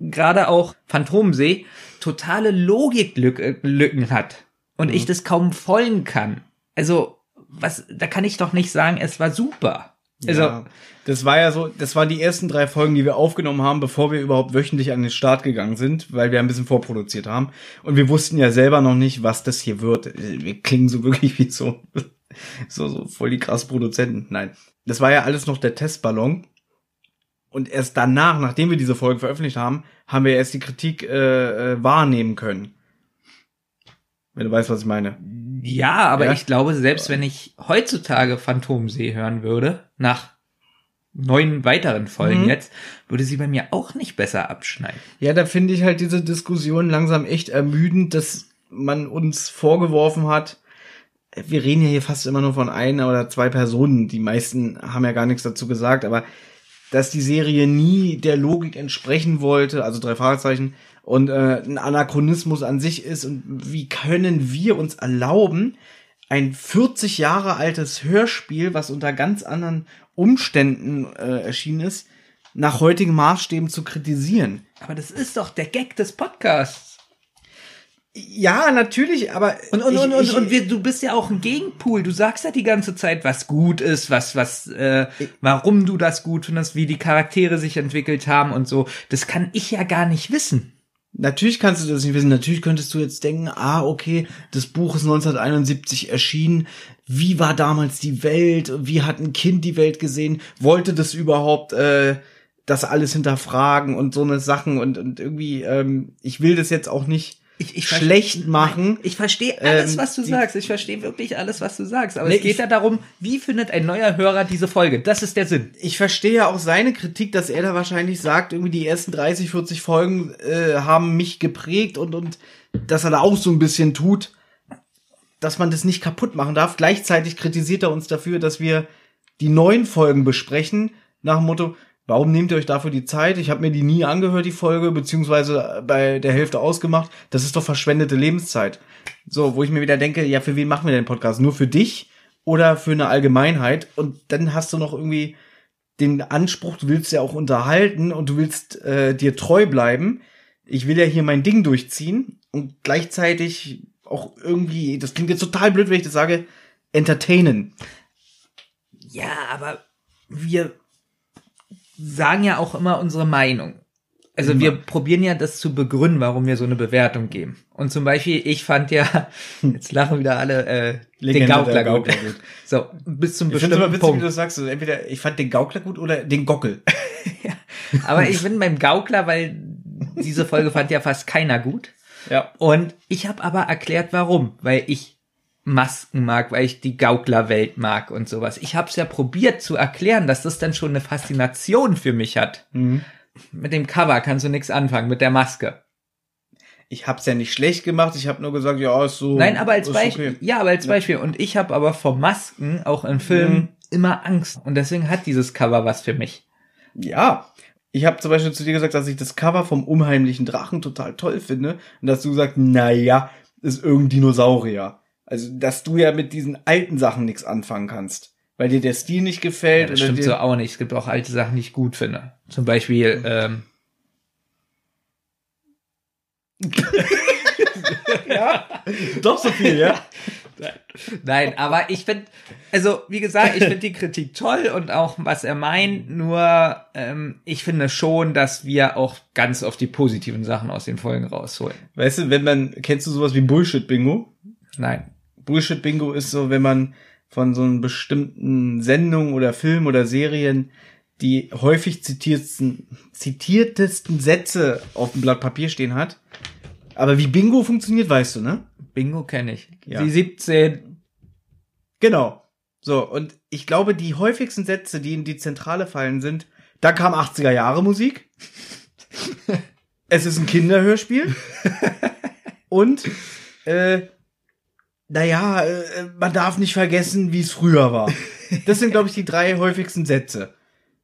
S1: gerade auch Phantomsee, totale Logiklücken hat und ich das kaum folgen kann. Also, was, da kann ich doch nicht sagen, es war super. Also,
S2: ja, das war ja so, das waren die ersten drei Folgen, die wir aufgenommen haben, bevor wir überhaupt wöchentlich an den Start gegangen sind, weil wir ein bisschen vorproduziert haben. Und wir wussten ja selber noch nicht, was das hier wird. Wir klingen so wirklich wie so, (laughs) so, so voll die krass Produzenten. Nein. Das war ja alles noch der Testballon. Und erst danach, nachdem wir diese Folge veröffentlicht haben, haben wir erst die Kritik äh, äh, wahrnehmen können. Wenn du weißt, was ich meine.
S1: ja, aber
S2: Ja.
S1: ich glaube, selbst wenn ich heutzutage Phantomsee hören würde, nach neun weiteren Folgen
S2: Mhm.
S1: jetzt, würde sie bei mir auch nicht besser abschneiden.
S2: Ja, da finde ich halt diese Diskussion langsam echt ermüdend, dass man uns vorgeworfen hat, wir reden ja hier fast immer nur von einer oder zwei Personen, die meisten haben ja gar nichts dazu gesagt, aber dass die Serie nie der Logik entsprechen wollte, also drei Fragezeichen, und äh, ein Anachronismus an sich ist und wie können wir uns erlauben, ein 40 Jahre altes Hörspiel, was unter ganz anderen Umständen äh, erschienen ist, nach heutigen Maßstäben zu kritisieren.
S1: Aber das ist doch der Gag des Podcasts.
S2: Ja, natürlich, aber
S1: Und, und,
S2: ich-
S1: und, und,
S2: ich-
S1: und wir, du bist ja auch ein Gegenpool. Du sagst ja die ganze Zeit, was gut ist, was, was, äh, warum du das gut findest, wie die Charaktere sich entwickelt haben und so. Das kann ich ja gar nicht wissen.
S2: Natürlich kannst du das nicht wissen. Natürlich könntest du jetzt denken, ah, okay, das Buch ist 1971 erschienen. Wie war damals die Welt? Wie hat ein Kind die Welt gesehen? Wollte das überhaupt äh, das alles hinterfragen und so eine Sachen und, und irgendwie, ähm, ich will das jetzt auch nicht
S1: Ich, ich
S2: schlecht machen.
S1: Ich verstehe alles,
S2: Ähm,
S1: was du
S2: die-
S1: sagst. Ich verstehe wirklich alles, was du sagst. Aber
S2: Nee,
S1: es geht
S2: ich-
S1: ja darum, wie findet ein neuer Hörer diese Folge? Das ist der Sinn.
S2: ich verstehe ja auch seine Kritik, dass er da wahrscheinlich sagt, irgendwie die ersten 30, 40 Folgen äh, haben mich geprägt und, und dass er da auch so ein bisschen tut, dass man das nicht kaputt machen darf. Gleichzeitig kritisiert er uns dafür, dass wir die neuen Folgen besprechen, nach dem Motto, warum nehmt ihr euch dafür die Zeit? Ich habe mir die nie angehört, die Folge, beziehungsweise bei der Hälfte ausgemacht. Das ist doch verschwendete Lebenszeit. So, wo ich mir wieder denke, ja, für wen machen wir den Podcast? Nur für dich oder für eine Allgemeinheit? Und dann hast du noch irgendwie den Anspruch, du willst ja auch unterhalten und du willst äh, dir treu bleiben. Ich will ja hier mein Ding durchziehen und gleichzeitig auch irgendwie, das klingt jetzt total blöd, wenn ich das sage, entertainen.
S1: Ja, aber wir sagen ja auch immer unsere Meinung. Also wir probieren ja das zu begründen, warum wir so eine Bewertung geben. Und zum Beispiel, ich fand ja, jetzt lachen wieder alle, äh, den Gaukler,
S2: der
S1: gut.
S2: Gaukler gut. (laughs)
S1: So, bis zum
S2: Ich finde es immer
S1: bestimmten
S2: witzig, wie
S1: Punkt.
S2: du das sagst. Also entweder ich fand den Gaukler gut oder den Gockel. (laughs)
S1: Aber ich bin beim Gaukler, weil diese Folge fand ja fast keiner gut.
S2: Ja.
S1: Und ich habe aber erklärt, warum. Weil ich Masken mag, weil ich die Gauklerwelt mag und sowas. Ich habe es ja probiert zu erklären, dass das dann schon eine Faszination für mich hat.
S2: Mhm.
S1: Mit dem Cover kannst du nichts anfangen, mit der Maske.
S2: Ich hab's ja nicht schlecht gemacht, ich habe nur gesagt, ja, ist so.
S1: Nein, aber als Beispiel.
S2: okay.
S1: Ja, aber als Beispiel. Und ich habe aber vor Masken auch in Filmen
S2: Mhm.
S1: immer Angst. Und deswegen hat dieses Cover was für mich.
S2: Ja. Ich habe zum Beispiel zu dir gesagt, dass ich das Cover vom unheimlichen Drachen total toll finde. Und dass du gesagt, na ja, ist irgendein Dinosaurier. Also, dass du ja mit diesen alten Sachen nichts anfangen kannst. Weil dir der Stil nicht gefällt.
S1: Ja, das stimmt so auch nicht. Es gibt auch alte Sachen, die ich gut finde. Zum Beispiel, ähm, (laughs)
S2: Doch so viel, ja. (laughs)
S1: Nein, aber ich finde, also wie gesagt, ich finde die Kritik toll und auch was er meint, nur ähm, ich finde schon, dass wir auch ganz oft die positiven Sachen aus den Folgen rausholen.
S2: Weißt du, wenn man, kennst du sowas wie Bullshit-Bingo?
S1: Nein.
S2: Bullshit-Bingo ist so, wenn man von so einer bestimmten Sendung oder Film oder Serien die häufig zitiertesten, zitiertesten Sätze auf dem Blatt Papier stehen hat. Aber wie Bingo funktioniert, weißt du, ne?
S1: Bingo kenne ich.
S2: Ja.
S1: Die 17.
S2: Genau. So, und ich glaube, die häufigsten Sätze, die in die Zentrale fallen, sind, da kam 80er Jahre Musik. (laughs) es ist ein Kinderhörspiel. und, äh, naja, äh, man darf nicht vergessen, wie es früher war. Das sind, glaube ich, die drei häufigsten Sätze.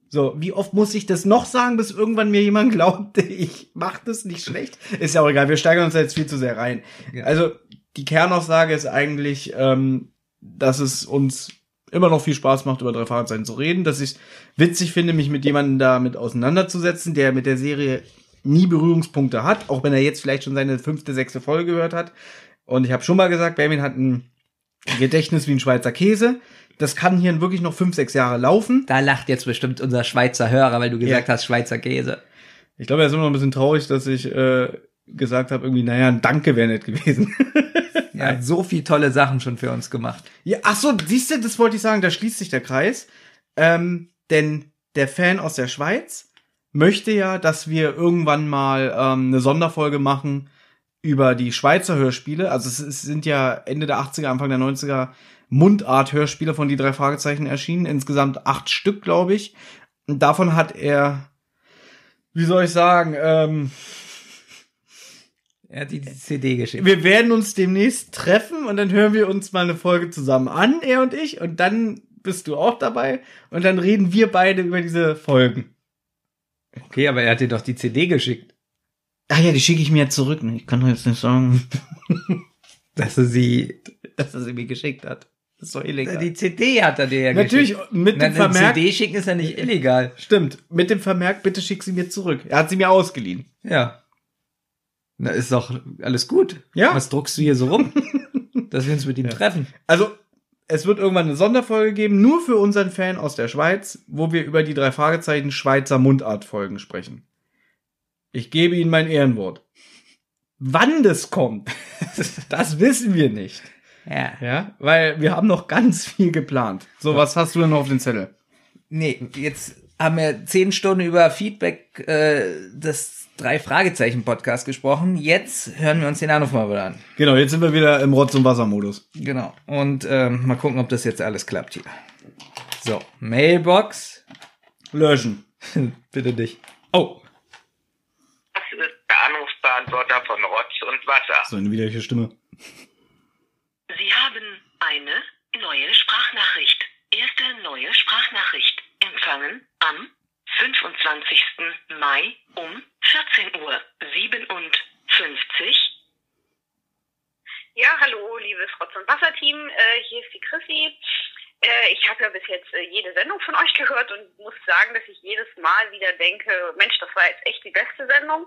S2: So, wie oft muss ich das noch sagen, bis irgendwann mir jemand glaubt, (laughs) ich mach das nicht schlecht? Ist ja auch egal, wir steigern uns jetzt viel zu sehr rein. Also, die Kernaussage ist eigentlich, ähm, dass es uns immer noch viel Spaß macht, über drei Fahrzeiten zu reden, dass ich witzig finde, mich mit jemandem damit auseinanderzusetzen, der mit der Serie nie Berührungspunkte hat, auch wenn er jetzt vielleicht schon seine fünfte, sechste Folge gehört hat. Und ich habe schon mal gesagt, Benjamin hat ein Gedächtnis wie ein Schweizer Käse. Das kann hier wirklich noch fünf, sechs Jahre laufen.
S1: Da lacht jetzt bestimmt unser Schweizer Hörer, weil du gesagt
S2: Ja.
S1: hast, Schweizer Käse.
S2: Ich glaube, er ist immer noch ein bisschen traurig, dass ich äh, gesagt habe, irgendwie, naja, ein Danke wäre nett gewesen. (laughs)
S1: Er hat so viel tolle Sachen schon für uns gemacht.
S2: Ja, ach so, siehst du, das wollte ich sagen, da schließt sich der Kreis. Ähm, denn der Fan aus der Schweiz möchte ja, dass wir irgendwann mal ähm, eine Sonderfolge machen über die Schweizer Hörspiele. Also es, es sind ja Ende der 80er, Anfang der 90er Mundart-Hörspiele von die drei Fragezeichen erschienen. Insgesamt acht Stück, glaube ich. Und davon hat er, wie soll ich sagen, ähm,
S1: Er hat die CD geschickt.
S2: wir werden uns demnächst treffen und dann hören wir uns mal eine Folge zusammen an, er und ich, und dann bist du auch dabei und dann reden wir beide über diese Folgen.
S1: Okay, aber er hat dir doch die CD geschickt.
S2: Ah ja, die schicke ich mir jetzt zurück. Ich kann doch jetzt nicht sagen. (laughs)
S1: Dass er sie,
S2: dass er sie mir geschickt hat. Das ist doch illegal.
S1: die CD hat er dir ja
S2: Natürlich,
S1: geschickt.
S2: mit
S1: Na,
S2: dem
S1: eine
S2: Vermerk.
S1: CD schicken ist ja nicht illegal.
S2: Stimmt. Mit dem Vermerk, bitte schick sie mir zurück. Er hat sie mir ausgeliehen.
S1: Ja. Na, ist doch alles gut.
S2: Ja.
S1: Was druckst du hier so rum? (laughs) Dass wir uns mit ihm treffen.
S2: Also, es wird irgendwann eine Sonderfolge geben, nur für unseren Fan aus der Schweiz, wo wir über die drei Fragezeichen Schweizer Mundartfolgen sprechen. Ich gebe Ihnen mein Ehrenwort. Wann das kommt, (laughs) das wissen wir nicht.
S1: Ja.
S2: Ja, weil wir haben noch ganz viel geplant. So, was hast du denn noch auf den Zettel?
S1: Nee, jetzt haben wir zehn Stunden über Feedback äh, des drei Fragezeichen Podcast gesprochen. Jetzt hören wir uns den Anruf mal wieder an.
S2: Genau, jetzt sind wir wieder im Rotz- und Wassermodus.
S1: Genau. Und ähm, mal gucken, ob das jetzt alles klappt hier. So, Mailbox.
S2: Löschen. (laughs)
S1: Bitte dich.
S2: Oh,
S3: Anrufsbeantworter von Rotz und Wasser.
S2: so eine widerliche Stimme.
S4: Sie haben eine neue Sprachnachricht. Erste neue Sprachnachricht empfangen am 25. Mai um 14 Uhr 57.
S5: Ja, hallo, liebes Rotz- und Wasser-Team. Äh, hier ist die Chrissy. Äh, ich habe ja bis jetzt äh, jede Sendung von euch gehört und muss sagen, dass ich jedes Mal wieder denke, Mensch, das war jetzt echt die beste Sendung.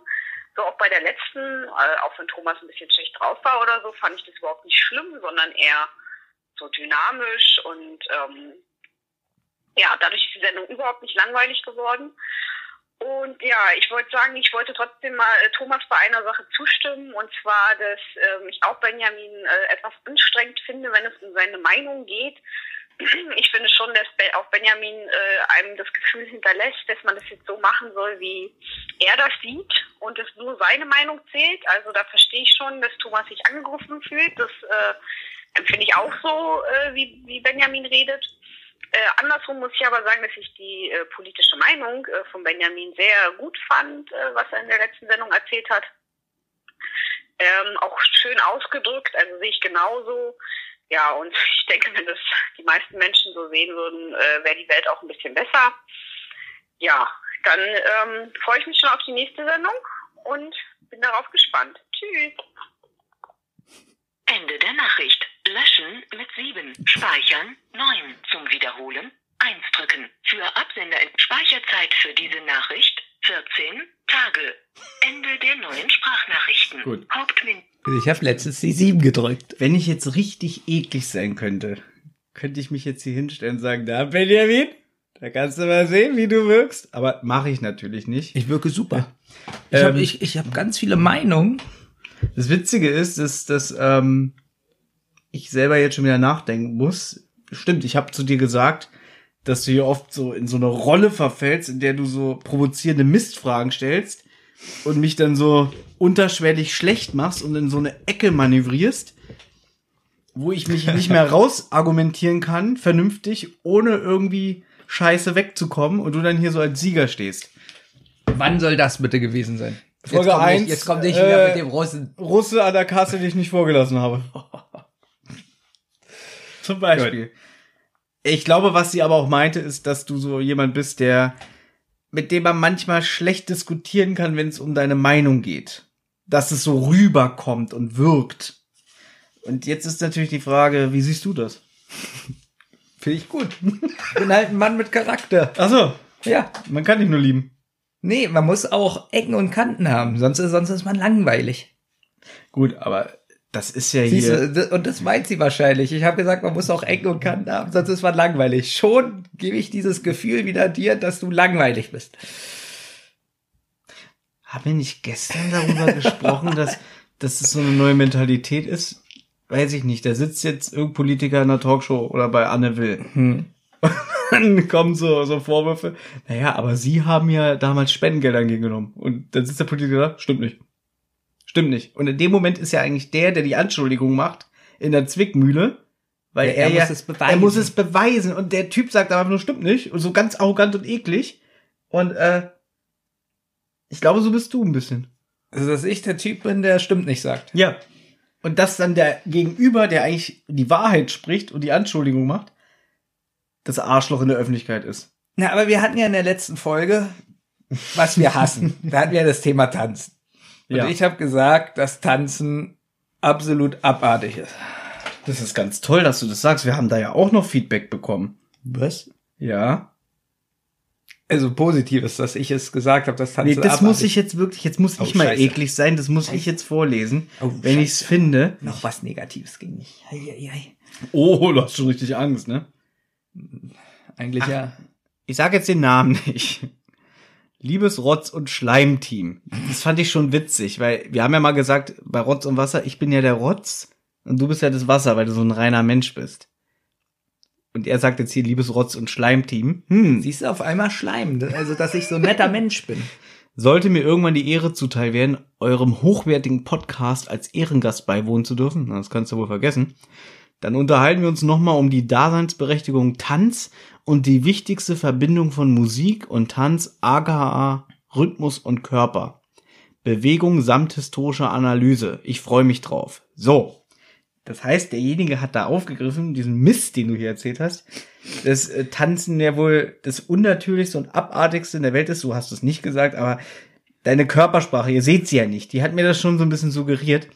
S5: So auch bei der letzten, äh, auch wenn Thomas ein bisschen schlecht drauf war oder so, fand ich das überhaupt nicht schlimm, sondern eher so dynamisch und ähm, ja, dadurch ist die Sendung überhaupt nicht langweilig geworden. Und ja, ich wollte sagen, ich wollte trotzdem mal äh, Thomas bei einer Sache zustimmen, und zwar, dass ähm, ich auch Benjamin äh, etwas anstrengend finde, wenn es um seine Meinung geht. (clears throat) Ich finde schon, dass auch Benjamin äh, einem das Gefühl hinterlässt, dass man das jetzt so machen soll, wie er das sieht und es nur seine Meinung zählt. Also da verstehe ich schon, dass Thomas sich angegriffen fühlt. Das äh, empfinde ich auch so, äh, wie, wie Benjamin redet. Äh, andersrum muss ich aber sagen, dass ich die äh, politische Meinung äh, von Benjamin sehr gut fand, äh, was er in der letzten Sendung erzählt hat. Ähm, auch schön ausgedrückt, also sehe ich genauso. Ja, und (laughs) ich denke, wenn das die meisten Menschen so sehen würden, äh, wäre die Welt auch ein bisschen besser. Ja, dann ähm, freue ich mich schon auf die nächste Sendung und bin darauf gespannt. Tschüss.
S4: Ende der Nachricht. Löschen mit 7. Speichern 9. Zum Wiederholen 1 drücken. Für Absender in Speicherzeit für diese Nachricht 14 Tage. Ende der neuen Sprachnachrichten.
S2: Gut.
S4: Hauptmenü.
S1: Ich habe letztens die 7 gedrückt.
S2: Wenn ich jetzt richtig eklig sein könnte, könnte ich mich jetzt hier hinstellen und sagen, da Benjamin, da kannst du mal sehen, wie du wirkst. Aber mache ich natürlich nicht.
S1: Ich wirke super. Ich habe
S2: Ähm,
S1: ich, ich hab ganz viele Meinungen.
S2: Das Witzige ist, dass, dass ähm, ich selber jetzt schon wieder nachdenken muss. Stimmt, ich habe zu dir gesagt, dass du hier oft so in so eine Rolle verfällst, in der du so provozierende Mistfragen stellst und mich dann so unterschwellig schlecht machst und in so eine Ecke manövrierst, wo ich mich nicht mehr (laughs) raus argumentieren kann, vernünftig, ohne irgendwie scheiße wegzukommen und du dann hier so als Sieger stehst.
S1: Wann soll das bitte gewesen sein?
S2: Folge
S1: jetzt kommt
S2: eins,
S1: Nicht, jetzt kommt nicht wieder
S2: äh,
S1: mit dem Russen.
S2: Russe an der Kasse, die ich nicht vorgelassen habe. (laughs) Zum Beispiel. Ich glaube, was sie aber auch meinte, ist, dass du so jemand bist, der, mit dem man manchmal schlecht diskutieren kann, wenn es um deine Meinung geht. Dass es so rüberkommt und wirkt. Und jetzt ist natürlich die Frage, wie siehst du das? (laughs)
S1: Finde ich gut. Ich bin halt ein Mann mit Charakter.
S2: Ach so,
S1: Ja.
S2: man kann dich nur lieben.
S1: Nee, man muss auch Ecken und Kanten haben, sonst, ist- sonst ist man langweilig.
S2: Gut, aber das ist ja
S1: Siehst
S2: hier.
S1: du, und das meint sie wahrscheinlich. Ich habe gesagt, man muss auch Ecken und Kanten haben, sonst ist man langweilig. Schon gebe ich dieses Gefühl wieder dir, dass du langweilig bist.
S2: Haben wir nicht gestern darüber gesprochen, dass, dass es so eine neue Mentalität ist? Weiß ich nicht. Da sitzt jetzt irgendein Politiker in einer Talkshow oder bei Anne Will.
S1: Hm. (laughs)
S2: Dann kommen so, so Vorwürfe. Naja, aber Sie haben ja damals Spendengelder entgegengenommen. Und dann sitzt der Politiker da, stimmt nicht. Stimmt nicht. Und in dem Moment ist ja eigentlich der, der die Anschuldigung macht, in der Zwickmühle. Weil
S1: Ja,
S2: er,
S1: er
S2: ja,
S1: muss es beweisen.
S2: Er muss es beweisen. Und der Typ sagt aber nur, stimmt nicht. Und so ganz arrogant und eklig. Und äh, ich glaube, so bist du ein bisschen.
S1: Also, dass ich der Typ bin, der stimmt nicht sagt.
S2: Ja. Und dass dann der Gegenüber, der eigentlich die Wahrheit spricht und die Anschuldigung macht, das Arschloch in der Öffentlichkeit ist.
S1: Na, aber wir hatten ja in der letzten Folge, was wir hassen. (laughs) da hatten wir das Thema Tanzen. Und
S2: Ja.
S1: ich habe gesagt, dass Tanzen absolut abartig ist.
S2: Das ist ganz toll, dass du das sagst. Wir haben da ja auch noch Feedback bekommen.
S1: Was?
S2: Ja.
S1: Also positives, dass ich es gesagt habe, das
S2: Nee,
S1: Tanzen
S2: das
S1: abartig.
S2: muss ich jetzt wirklich, jetzt muss ich
S1: Oh,
S2: mal
S1: Scheiße.
S2: eklig sein, das muss ich jetzt vorlesen,
S1: Oh,
S2: wenn ich's finde.
S1: Noch was Negatives ging nicht. Ei, ei, ei.
S2: Oh, du hast schon richtig Angst, ne?
S1: Eigentlich ja.
S2: Ich sag jetzt den Namen nicht. Liebes Rotz- und Schleimteam. Das fand ich schon witzig, weil wir haben ja mal gesagt, bei Rotz und Wasser, ich bin ja der Rotz und du bist ja das Wasser, weil du so ein reiner Mensch bist. Und er sagt jetzt hier, liebes Rotz- und Schleimteam. Hm,
S1: Siehst du auf einmal Schleim, also dass ich so ein netter Mensch bin.
S2: sollte mir irgendwann die Ehre zuteil werden, eurem hochwertigen Podcast als Ehrengast beiwohnen zu dürfen, das kannst du wohl vergessen, dann unterhalten wir uns nochmal um die Daseinsberechtigung Tanz und die wichtigste Verbindung von Musik und Tanz, aka Rhythmus und Körper. Bewegung samt historischer Analyse. Ich freue mich drauf. So. Das heißt, derjenige hat da aufgegriffen, diesen Mist, den du hier erzählt hast, das äh, Tanzen ja wohl das unnatürlichste und abartigste in der Welt ist. Du hast es nicht gesagt, aber deine Körpersprache, ihr seht sie ja nicht, die hat mir das schon so ein bisschen suggeriert.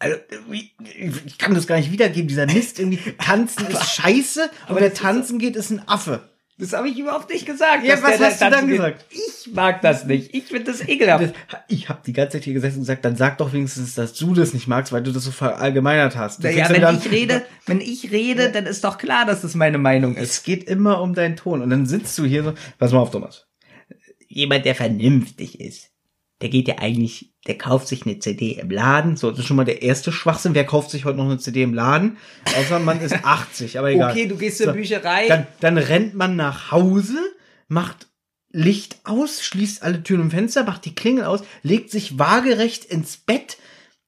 S2: Also, ich kann das gar nicht wiedergeben, dieser Mist, irgendwie, tanzen ist scheiße, aber wer tanzen geht, ist ein Affe.
S1: Das habe ich überhaupt nicht gesagt.
S2: Ja, was hast du dann
S1: geht.
S2: gesagt?
S1: Ich mag das nicht. Ich finde das ekelhaft.
S2: Das, ich habe die ganze Zeit hier gesessen und gesagt, dann sag doch wenigstens, dass du das nicht magst, weil du das so verallgemeinert hast. Du
S1: ja, wenn
S2: dann
S1: ich rede, wenn ich rede, dann ist doch klar, dass das meine Meinung ist.
S2: Es geht immer um deinen Ton. Und dann sitzt du hier so, pass mal auf, Thomas. Jemand, der vernünftig ist, der geht ja eigentlich, der kauft sich eine CD im Laden. So, das ist schon mal der erste Schwachsinn. Wer kauft sich heute noch eine CD im Laden? Außer man ist (laughs) 80, aber egal.
S1: Okay, du gehst zur
S2: So,
S1: Bücherei.
S2: Dann, dann rennt man nach Hause, macht Licht aus, schließt alle Türen und Fenster, macht die Klingel aus, legt sich waagerecht ins Bett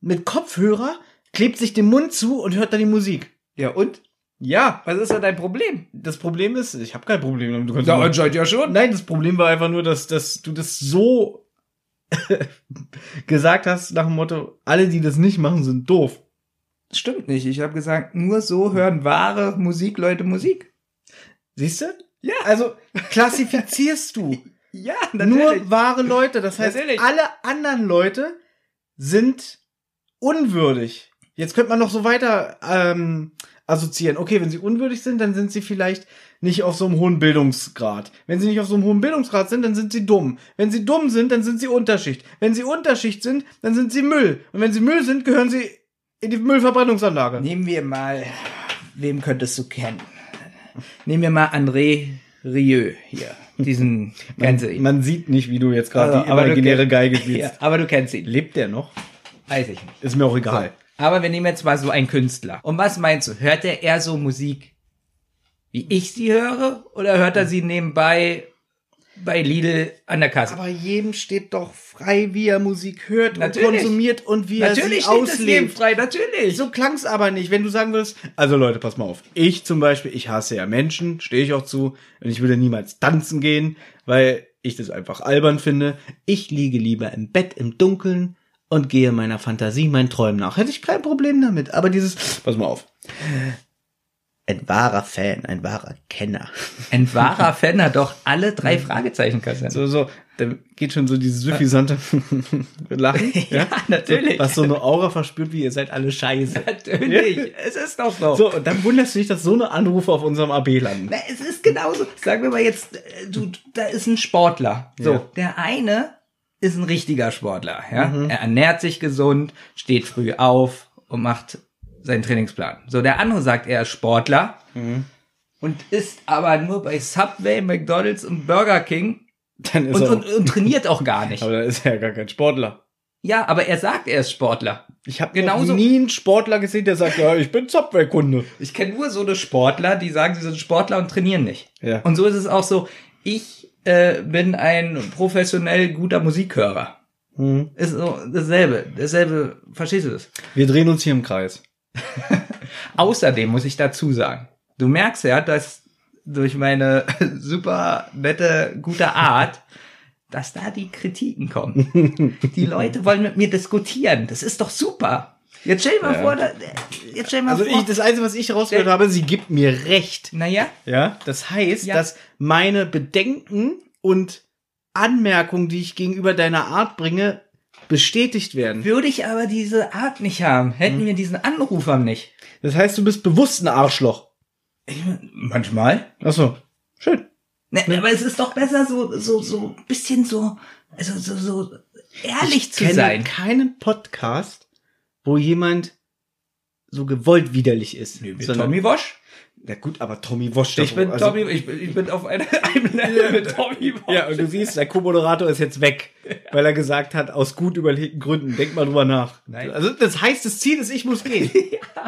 S2: mit Kopfhörer, klebt sich den Mund zu und hört dann die Musik.
S1: ja, und?
S2: Ja,
S1: Was ist da dein Problem?
S2: das Problem ist, ich habe kein Problem damit. Du kannst
S1: Ja, anscheinend ja schon.
S2: Nein, das Problem war einfach nur, dass, dass du das so (laughs) gesagt hast nach dem Motto, alle, die das nicht machen, sind doof.
S1: Stimmt nicht. Ich habe gesagt, nur so hören wahre Musikleute Musik.
S2: Siehst du? Ja. Also klassifizierst du (laughs)
S1: Ja,
S2: nur wahre Leute. Das heißt,
S1: Natürlich.
S2: alle anderen Leute sind unwürdig. Jetzt könnte man noch so weiter ähm, assoziieren. Okay, wenn sie unwürdig sind, dann sind sie vielleicht nicht auf so einem hohen Bildungsgrad. Wenn sie nicht auf so einem hohen Bildungsgrad sind, dann sind sie dumm. Wenn sie dumm sind, dann sind sie Unterschicht. Wenn sie Unterschicht sind, dann sind sie Müll. Und wenn sie Müll sind, gehören sie in die Müllverbrennungsanlage.
S1: Nehmen wir mal, wem könntest du kennen? Nehmen wir mal André Rieu hier. Diesen, (laughs) kennst ihn?
S2: Man sieht nicht, wie du jetzt gerade
S1: Also,
S2: die imaginäre Geige spielst.
S1: Ja, aber du kennst ihn.
S2: Lebt der noch?
S1: Weiß ich nicht.
S2: Ist mir auch egal.
S1: Aber wir nehmen jetzt mal so einen Künstler. Und was meinst du? Hört er eher so Musik, wie ich sie höre? Oder hört er sie nebenbei bei Lidl an der Kasse?
S2: Aber jedem steht doch frei, wie er Musik hört
S1: Natürlich.
S2: und konsumiert und wie er
S1: natürlich
S2: sie
S1: steht das Leben
S2: auslebt.
S1: frei, natürlich.
S2: So klang's aber nicht, wenn du sagen würdest, also Leute, pass mal auf. Ich zum Beispiel, ich hasse ja Menschen, stehe ich auch zu, und ich würde niemals tanzen gehen, weil ich das einfach albern finde. Ich liege lieber im Bett im Dunkeln und gehe meiner Fantasie, meinen Träumen nach. Hätte ich kein Problem damit. Aber dieses, pass mal auf. Ein wahrer Fan, ein wahrer Kenner.
S1: Ein wahrer (laughs) Fan hat doch alle drei Fragezeichen Kassetten.
S2: So, so, da geht schon so dieses suffisante (laughs) Lachen.
S1: Ja, natürlich.
S2: Was so eine Aura verspürt, wie ihr seid alle scheiße.
S1: Natürlich, es ist doch so.
S2: So, und dann wunderst du dich, dass so eine Anrufe auf unserem AB landen.
S1: Na, es ist genauso. Sagen wir mal jetzt, äh, du, da ist ein Sportler. So,
S2: Ja.
S1: der eine ist ein richtiger Sportler. Ja, er ernährt sich gesund, steht früh auf und macht seinen Trainingsplan. So, der andere sagt, er ist Sportler und ist aber nur bei Subway, McDonald's und Burger King und, und, und trainiert auch gar nicht.
S2: aber dann ist er ja gar kein Sportler.
S1: Ja, aber er sagt, er ist Sportler.
S2: Ich habe
S1: Genauso-
S2: noch nie einen Sportler gesehen, der sagt, ja, ich bin Subway-Kunde.
S1: Ich kenne nur so eine Sportler, die sagen, sie sind Sportler und trainieren nicht.
S2: Ja.
S1: Und so ist es auch so. Ich äh, bin ein professionell guter Musikhörer.
S2: Mhm.
S1: Ist so dasselbe. Dasselbe, verstehst du das?
S2: Wir drehen uns hier im Kreis. (laughs)
S1: Außerdem muss ich dazu sagen, du merkst ja, dass durch meine (laughs) super nette, gute Art, dass da die Kritiken kommen. (laughs) Die Leute wollen mit mir diskutieren. Das ist doch super. Jetzt stell dir mal
S2: Ja.
S1: vor, da, jetzt stell dir mal
S2: Also
S1: vor.
S2: ich, das Einzige, was ich rausgehört habe, sie gibt mir recht.
S1: naja,
S2: Ja, das heißt,
S1: Ja.
S2: dass meine Bedenken und Anmerkungen, die ich gegenüber deiner Art bringe, bestätigt werden.
S1: Würde ich aber diese Art nicht haben, hätten wir diesen Anrufer nicht.
S2: Das heißt, du bist bewusst ein Arschloch.
S1: Manchmal.
S2: Ach so. Schön.
S1: Ne, aber es ist doch besser, so, so, so ein bisschen so, also so, so ehrlich zu
S2: kenne
S1: sein.
S2: keinen Podcast, wo jemand so gewollt widerlich ist.
S1: Mit
S2: Sondern-
S1: Tommy Wosch?
S2: Na gut, aber Tommy Wosch.
S1: Ich bin
S2: also-
S1: Tommy, ich bin, ich bin auf einer, (laughs) einem Level mit Tommy Wosch.
S2: Ja, und du siehst, der Co-Moderator ist jetzt weg, weil er gesagt hat, aus gut überlegten Gründen. Denk mal drüber nach.
S1: Nein.
S2: Also das heißt, das Ziel ist, ich muss gehen. (laughs)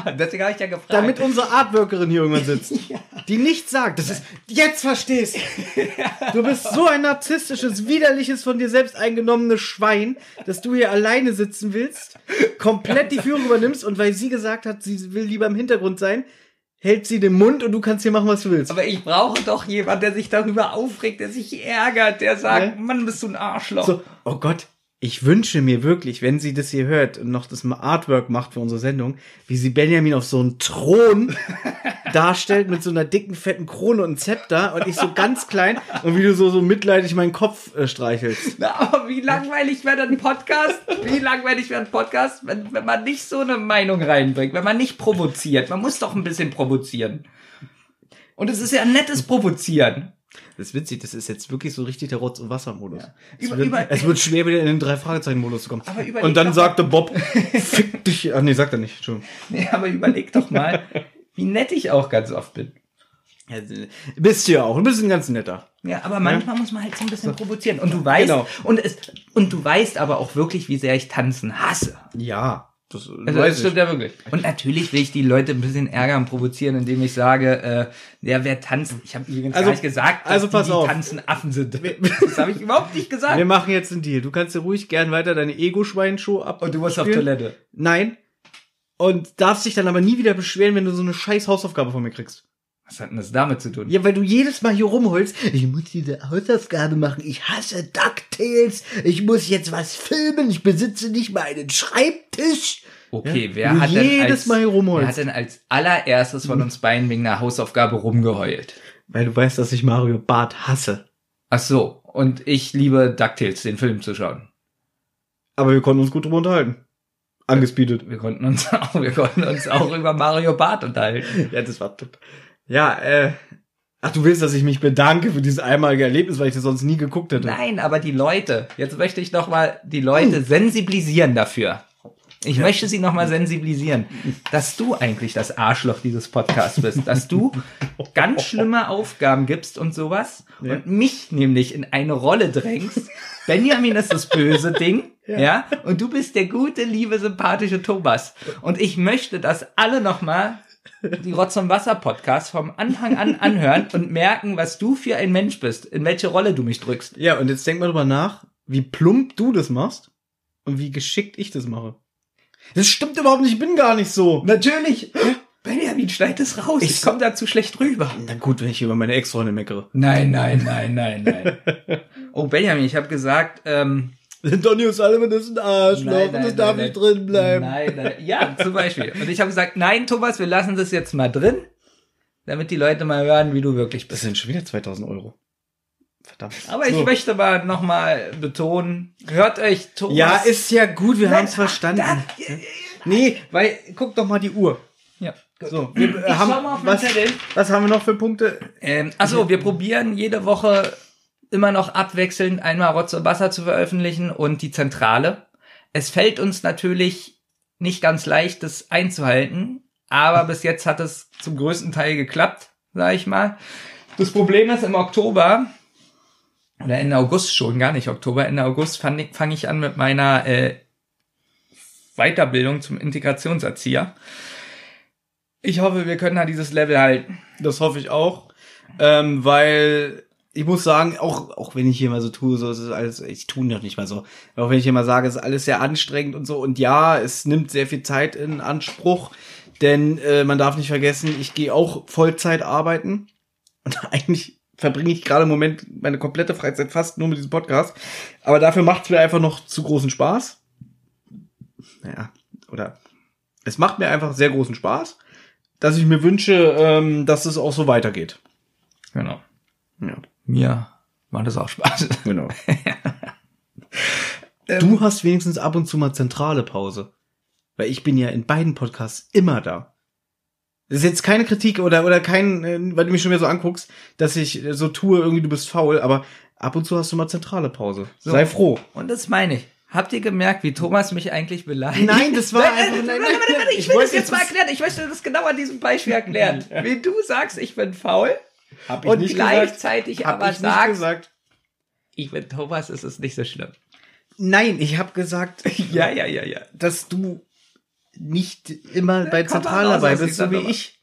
S1: Ja, deswegen habe ich ja gefragt.
S2: damit unsere Artworkerin hier irgendwann sitzt. (laughs) Die nichts sagt. Das ist, jetzt verstehst du. bist so ein narzisstisches, widerliches, von dir selbst eingenommenes Schwein, dass du hier alleine sitzen willst, komplett die Führung übernimmst und weil sie gesagt hat, sie will lieber im Hintergrund sein, hält sie den Mund und du kannst hier machen, was du willst.
S1: aber ich brauche doch jemanden, der sich darüber aufregt, der sich ärgert, der sagt,
S2: Ja.
S1: Mann, bist du ein Arschloch.
S2: So, oh Gott, ich wünsche mir wirklich, wenn sie das hier hört und noch das Artwork macht für unsere Sendung, wie sie Benjamin auf so einen Thron (laughs) darstellt mit so einer dicken, fetten Krone und Zepter und ich so ganz klein und wie du so, so mitleidig meinen Kopf äh, streichelst.
S1: Na, aber wie langweilig wäre ein Podcast? Wie langweilig wäre ein Podcast, wenn, wenn man nicht so eine Meinung reinbringt, wenn man nicht provoziert? Man muss doch ein bisschen provozieren. Und es ist ja ein nettes Provozieren.
S2: Das ist witzig, das ist jetzt wirklich so richtig der Rotz- und Wassermodus. Es,
S1: Über-
S2: wird,
S1: über-
S2: es wird schwer, wieder in den Drei-Fragezeichen-Modus zu kommen.
S1: Aber
S2: Und dann sagte Bob, fick dich. Ach nee, sagt er nicht. Entschuldigung. (laughs)
S1: Nee, aber überleg doch mal, wie nett ich auch ganz oft bin.
S2: Ja, bist du ja auch. Du bist ein ganz netter.
S1: Ja, aber manchmal muss man halt so ein bisschen provozieren. Und du weißt,
S2: Genau.
S1: und es, und du weißt aber auch wirklich, wie sehr ich tanzen hasse.
S2: Ja. Das,
S1: Also das stimmt ja wirklich. Und natürlich will ich die Leute ein bisschen ärgern und provozieren, indem ich sage, äh, ja, wer tanzt? Ich habe übrigens
S2: Also-
S1: gar nicht gesagt, dass
S2: also
S1: die,
S2: pass
S1: die
S2: auf.
S1: tanzen Affen sind. (laughs) Das habe ich überhaupt nicht gesagt.
S2: Wir machen jetzt einen Deal. Du kannst dir ruhig gern weiter deine Ego-Schwein-Show ab.
S1: Und du musst auf. Toilette.
S2: Nein. Und darfst dich dann aber nie wieder beschweren, wenn du so eine scheiß Hausaufgabe von mir kriegst.
S1: Was hat denn das damit zu tun?
S2: Ja, weil du jedes Mal hier rumholst. Ich muss diese Hausaufgabe machen. Ich hasse DuckTales. Ich muss jetzt was filmen. Ich besitze nicht mal einen Schreibtisch.
S1: Okay,
S2: Ja,
S1: wer hat denn als, wer hat denn als allererstes von uns beiden wegen einer Hausaufgabe rumgeheult?
S2: Weil du weißt, dass ich Mario Barth hasse.
S1: Ach so, und ich liebe DuckTales, den Film zu schauen.
S2: Aber wir konnten uns gut drüber unterhalten. Angespeedet.
S1: Wir konnten uns (laughs) auch, wir konnten uns auch über Mario Barth unterhalten.
S2: Ja, das war top. Ja, äh. Ach, du willst, dass ich mich bedanke für dieses einmalige Erlebnis, weil ich das sonst nie geguckt hätte.
S1: Nein, aber die Leute, jetzt möchte ich noch mal die Leute sensibilisieren dafür. Ich möchte sie noch mal sensibilisieren, dass du eigentlich das Arschloch dieses Podcasts bist, dass du (laughs) ganz schlimme Aufgaben gibst und sowas
S2: Ja.
S1: und mich nämlich in eine Rolle drängst. Benjamin ist das böse (laughs) Ding, ja. und du bist der gute, liebe, sympathische Thomas. Und ich möchte, dass alle noch mal die Rotz und Wasser Podcast vom Anfang an anhören und merken, was du für ein Mensch bist, in welche Rolle du mich drückst.
S2: Ja, und jetzt denk mal drüber nach, wie plump du das machst und wie geschickt ich das mache. Das stimmt überhaupt nicht, ich bin gar nicht so.
S1: Natürlich. Benjamin, schneid es raus. Ich,
S2: Ich-
S1: komme da zu schlecht rüber.
S2: Na gut, wenn ich über meine Ex-Freundin meckere.
S1: Nein, nein, nein, nein, nein. (laughs) oh, Benjamin, ich habe gesagt, ähm,
S2: Donny O'Sullivan ist ein Arschloch
S1: Nein,
S2: und
S1: nein,
S2: das darf
S1: nein,
S2: nicht
S1: nein.
S2: drin bleiben.
S1: Nein, nein. Ja, zum Beispiel. Und ich habe gesagt, nein, Thomas, wir lassen das jetzt mal drin, damit die Leute mal hören, wie du wirklich
S2: Das
S1: bist.
S2: sind schon wieder 2000 Euro. Verdammt.
S1: Aber ich
S2: So.
S1: möchte mal nochmal betonen, hört euch Thomas.
S2: Ja, ist ja gut, wir
S1: Nein,
S2: haben's verstanden.
S1: da-
S2: nee, weil, guck doch mal die Uhr.
S1: Ja.
S2: So, wir
S1: Ich
S2: haben,
S1: schau mal auf meinen
S2: was, was haben wir noch für Punkte?
S1: Ähm, achso, wir probieren jede Woche immer noch abwechselnd einmal Rotz und Wasser zu veröffentlichen und die Zentrale. Es fällt uns natürlich nicht ganz leicht, das einzuhalten, aber bis jetzt hat es zum größten Teil geklappt, sag ich mal. Das Problem ist, im Oktober, oder Ende August schon, gar nicht Oktober, Ende August fange ich, fang ich an mit meiner äh, Weiterbildung zum Integrationserzieher. Ich hoffe, wir können da dieses Level halten.
S2: Das hoffe ich auch. Ähm, weil ich muss sagen, auch, auch wenn ich hier mal so tue, so es ist alles, ich tue noch nicht mal so, auch wenn ich hier mal sage, es ist alles sehr anstrengend und so. Und ja, es nimmt sehr viel Zeit in Anspruch, denn äh, man darf nicht vergessen, ich gehe auch Vollzeit arbeiten. Und (laughs) eigentlich verbringe ich gerade im Moment meine komplette Freizeit fast nur mit diesem Podcast. Aber dafür macht es mir einfach noch zu großen Spaß. Naja, oder es macht mir einfach sehr großen Spaß, dass ich mir wünsche, ähm, dass es auch so weitergeht.
S1: Genau.
S2: Ja,
S1: Mir macht das auch Spaß.
S2: genau. (laughs) du hast wenigstens ab und zu mal zentrale Pause. Weil ich bin ja in beiden Podcasts immer da. Das ist jetzt keine Kritik oder, oder kein, äh, weil du mich schon wieder so anguckst, dass ich äh, so tue, irgendwie du bist faul, aber ab und zu hast du mal zentrale Pause. Sei froh.
S1: Und das meine ich. Habt ihr gemerkt, wie Thomas mich eigentlich beleidigt?
S2: Nein, das war (laughs)
S1: Nein, nein,
S2: nein, nein,
S1: warte, warte,
S2: nein.
S1: ich will das jetzt mal erklären. Ich möchte das genau an diesem Beispiel erklären. (laughs) Wie du sagst, ich bin faul
S2: Hab
S1: und gleichzeitig
S2: Hab
S1: aber
S2: ich nicht
S1: sagst,
S2: gesagt.
S1: ich bin Thomas, es ist nicht so schlimm.
S2: Nein, ich habe gesagt, (laughs)
S1: Ja, ja, ja, ja.
S2: dass du nicht immer bei Zentral dabei bist, so wie
S1: Nummer.
S2: ich.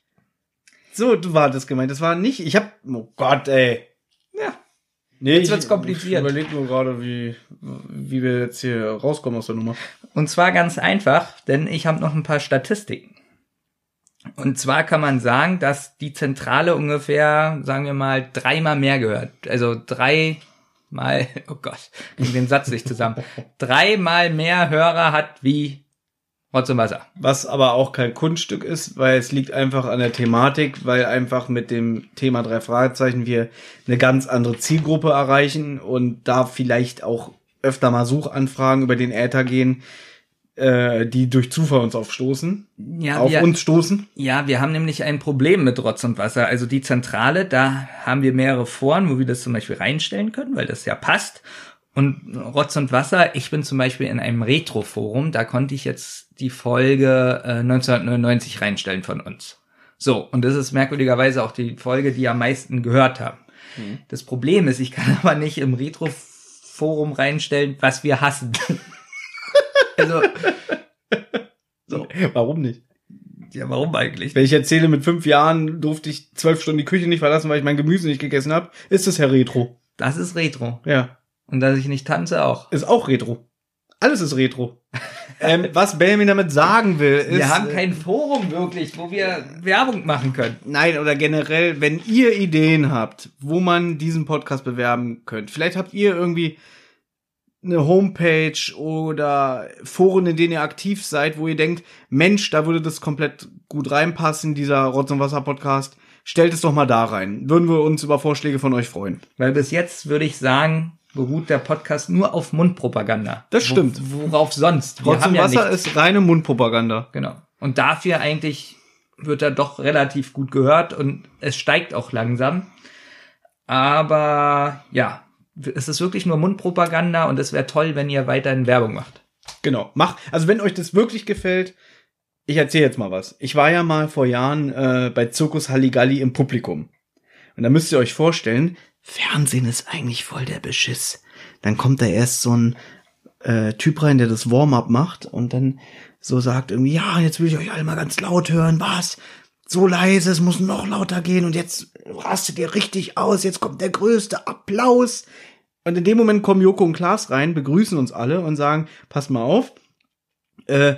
S2: So, du war das gemeint. Das war nicht. Ich hab. Oh Gott, ey.
S1: Ja.
S2: Nee,
S1: Jetzt
S2: ich-
S1: wird's kompliziert.
S2: Ich überleg nur gerade, wie, wie wir jetzt hier rauskommen aus der Nummer.
S1: Und zwar ganz einfach, denn ich habe noch ein paar Statistiken. Und zwar kann man sagen, dass die Zentrale ungefähr, sagen wir mal, dreimal mehr gehört. Also dreimal, (laughs) oh Gott, krieg den Satz nicht zusammen. (laughs) Dreimal mehr Hörer hat wie Rotz und Wasser.
S2: Was aber auch kein Kunststück ist, weil es liegt einfach an der Thematik, weil einfach mit dem Thema drei Fragezeichen wir eine ganz andere Zielgruppe erreichen und da vielleicht auch öfter mal Suchanfragen über den Äther gehen, äh, die durch Zufall uns aufstoßen,
S1: Ja,
S2: auf
S1: wir,
S2: uns stoßen.
S1: ja, wir haben nämlich ein Problem mit Rotz und Wasser. Also die Zentrale, da haben wir mehrere Foren, wo wir das zum Beispiel reinstellen können, weil das ja passt. Und Rotz und Wasser, ich bin zum Beispiel in einem Retro-Forum, da konnte ich jetzt die Folge äh, 1999 reinstellen von uns. So, und das ist merkwürdigerweise auch die Folge, die am meisten gehört haben. Das Problem ist, ich kann (laughs) aber nicht im Retro-Forum reinstellen, was wir hassen. Also, so,
S2: Warum nicht?
S1: ja, warum eigentlich?
S2: Wenn ich erzähle, mit fünf Jahren durfte ich zwölf Stunden die Küche nicht verlassen, weil ich mein Gemüse nicht gegessen habe, ist das ja Retro.
S1: Das ist Retro.
S2: Ja.
S1: Und dass ich nicht tanze auch.
S2: Ist auch Retro. Alles ist Retro. (laughs) ähm, was Benjamin damit sagen will, ist.
S1: wir haben
S2: äh,
S1: kein Forum wirklich, wo wir Werbung machen können.
S2: Nein, oder generell, wenn ihr Ideen habt, wo man diesen Podcast bewerben könnt. Vielleicht habt ihr irgendwie eine Homepage oder Foren, in denen ihr aktiv seid, wo ihr denkt, Mensch, da würde das komplett gut reinpassen, dieser Rotz und Wasser Podcast. Stellt es doch mal da rein. Würden wir uns über Vorschläge von euch freuen.
S1: Weil bis jetzt würde ich sagen, beruht der Podcast nur auf Mundpropaganda.
S2: Das stimmt.
S1: Wo, worauf sonst? Wir
S2: Rotz und
S1: ja
S2: Wasser
S1: nichts.
S2: ist reine Mundpropaganda.
S1: Genau. Und dafür eigentlich wird er doch relativ gut gehört und es steigt auch langsam. Aber ja, es ist wirklich nur Mundpropaganda und es wäre toll, wenn ihr weiterhin Werbung macht.
S2: Genau. Mach, also wenn euch das wirklich gefällt, ich erzähle jetzt mal was. Ich war ja mal vor Jahren äh, bei Zirkus Halligalli im Publikum. Und da müsst ihr euch vorstellen, Fernsehen ist eigentlich voll der Beschiss. Dann kommt da erst so ein äh, Typ rein, der das Warm-up macht und dann so sagt irgendwie, ja, jetzt will ich euch alle mal ganz laut hören, was? So leise, es muss noch lauter gehen und jetzt rastet ihr richtig aus, jetzt kommt der größte Applaus. Und in dem Moment kommen Joko und Klaas rein, begrüßen uns alle und sagen, passt mal auf, äh,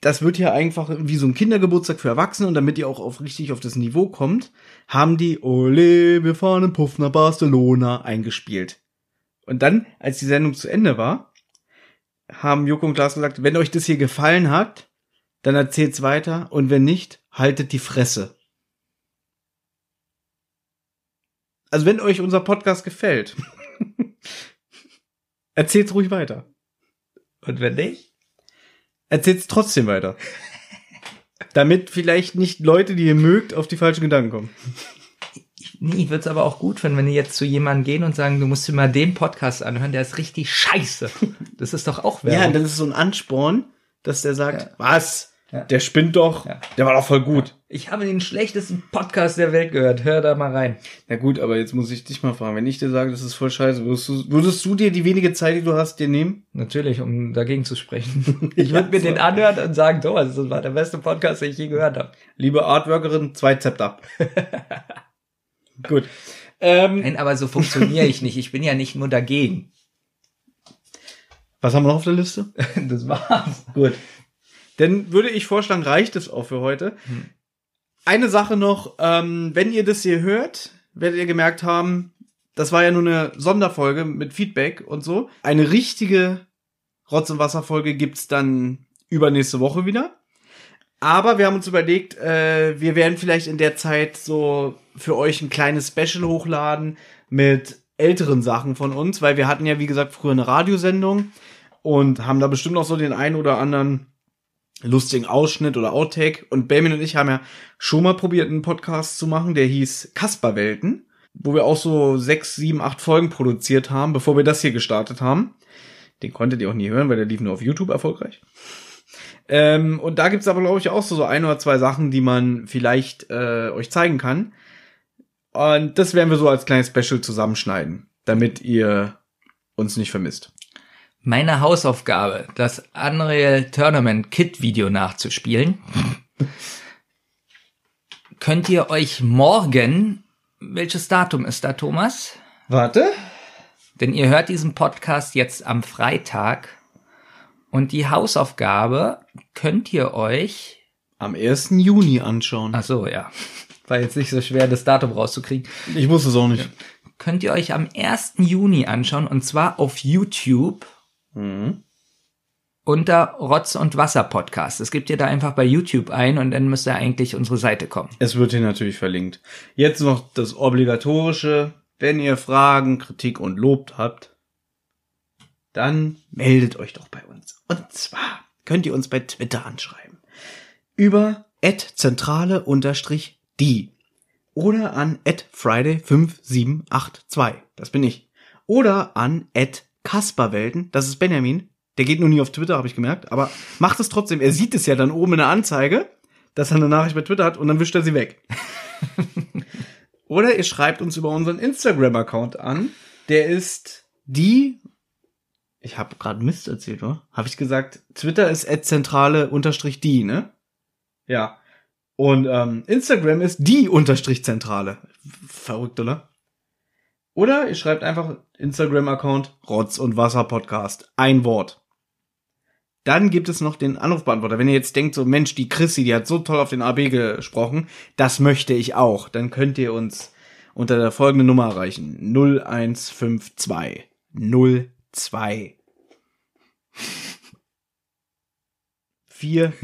S2: das wird hier einfach wie so ein Kindergeburtstag für Erwachsene und damit ihr auch auf richtig auf das Niveau kommt, haben die Ole, wir fahren im Puff nach Barcelona eingespielt. Und dann, als die Sendung zu Ende war, haben Joko und Klaas gesagt, wenn euch das hier gefallen hat, dann erzählt's weiter und wenn nicht, haltet die Fresse. Also wenn euch unser Podcast gefällt, (laughs) erzählt's ruhig weiter.
S1: Und wenn nicht?
S2: Erzählt's trotzdem weiter. Damit vielleicht nicht Leute, die ihr mögt, auf die falschen Gedanken kommen.
S1: Nee, ich würde es aber auch gut finden, wenn die jetzt zu jemandem gehen und sagen, du musst dir mal den Podcast anhören, der ist richtig scheiße. Das ist doch auch
S2: Ja,
S1: Werbung.
S2: das ist so ein Ansporn, dass der sagt,
S1: Ja.
S2: was?
S1: Ja.
S2: Der spinnt doch.
S1: Ja.
S2: Der war doch voll gut.
S1: ich habe den schlechtesten Podcast der Welt gehört. Hör da mal rein.
S2: Na gut, aber jetzt muss ich dich mal fragen. Wenn ich dir sage, das ist voll scheiße, würdest du, würdest du dir die wenige Zeit, die du hast, dir nehmen?
S1: Natürlich, um dagegen zu sprechen. (laughs) Ich würde mir den anhören und sagen, Thomas, das war der beste Podcast, den ich je gehört habe.
S2: Liebe Artworkerin, zwei Zepter. (laughs) gut. Ähm,
S1: Nein, aber so funktioniere ich nicht. Ich bin ja nicht nur dagegen.
S2: was haben wir noch auf der Liste? (laughs)
S1: Das war's.
S2: Gut. Dann würde ich vorschlagen, reicht es auch für heute. Eine Sache noch, ähm, wenn ihr das hier hört, werdet ihr gemerkt haben, das war ja nur eine Sonderfolge mit Feedback und so. Eine richtige Rotz- und Wasserfolge gibt's dann übernächste Woche wieder. Aber wir haben uns überlegt, äh, wir werden vielleicht in der Zeit so für euch ein kleines Special hochladen mit älteren Sachen von uns, weil wir hatten ja, wie gesagt, früher eine Radiosendung und haben da bestimmt noch so den einen oder anderen lustigen Ausschnitt oder Outtake. Und Benjamin und ich haben ja schon mal probiert, einen Podcast zu machen, der hieß Kasperwelten, wo wir auch so sechs, sieben, acht Folgen produziert haben, bevor wir das hier gestartet haben. Den konntet ihr auch nie hören, weil der lief nur auf YouTube erfolgreich. Ähm, und da gibt's aber, glaube ich, auch so, so ein oder zwei Sachen, die man vielleicht äh, euch zeigen kann. Und das werden wir so als kleines Special zusammenschneiden, damit ihr uns nicht vermisst.
S1: Meine Hausaufgabe, das Unreal Tournament Kit Video nachzuspielen. Könnt ihr euch morgen, welches Datum ist da, Thomas?
S2: Warte.
S1: Denn ihr hört diesen Podcast jetzt am Freitag und die Hausaufgabe könnt ihr euch,
S2: Am 1. Juni anschauen.
S1: ach so, ja, war jetzt nicht so schwer, das Datum rauszukriegen,
S2: Ich wusste es auch nicht.
S1: könnt ihr euch am 1. Juni anschauen und zwar auf YouTube
S2: Mhm.
S1: unter Rotz und Wasser Podcast. Das gebt ihr da einfach bei YouTube ein und dann müsst ihr eigentlich unsere Seite kommen.
S2: Es wird hier natürlich verlinkt. Jetzt noch das obligatorische. Wenn ihr Fragen, Kritik und Lob habt, dann meldet euch doch bei uns. Und zwar könnt ihr uns bei Twitter anschreiben. Über zentrale unterstrich die oder an friday5782. Das bin ich. Oder an kasperwelten. Das ist Benjamin. Der geht nur nie auf Twitter, habe ich gemerkt. Aber macht es trotzdem. Er sieht es ja dann oben in der Anzeige, dass er eine Nachricht bei Twitter hat und dann wischt er sie weg. (laughs) Oder ihr schreibt uns über unseren Instagram-Account an. Der ist die. Ich habe gerade Mist erzählt, oder? Habe ich gesagt, Twitter ist zentrale unterstrich die, ne? Ja. Und ähm, Instagram ist die unterstrich zentrale. Verrückt, oder? Oder ihr schreibt einfach Instagram-Account Rotz und Wasser Podcast. Ein Wort. Dann gibt es noch den Anrufbeantworter. Wenn ihr jetzt denkt, so Mensch, die Chrissy, die hat so toll auf den AB gesprochen, das möchte ich auch. Dann könnt ihr uns unter der folgenden Nummer erreichen. 0152 02 40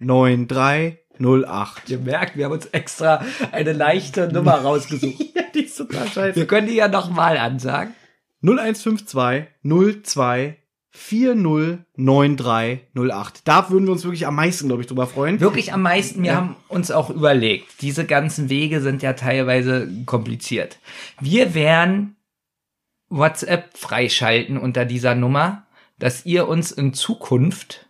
S2: 93 08.
S1: Ihr merkt, wir haben uns extra eine leichte Nummer rausgesucht. (laughs)
S2: Ja, die total scheiße.
S1: Wir können die ja nochmal ansagen.
S2: 0152 02 409308. Da würden wir uns wirklich am meisten, glaube ich, drüber freuen.
S1: Wirklich am meisten, wir
S2: Ja.
S1: haben uns auch überlegt, diese ganzen Wege sind ja teilweise kompliziert. Wir werden WhatsApp freischalten unter dieser Nummer, dass ihr uns in Zukunft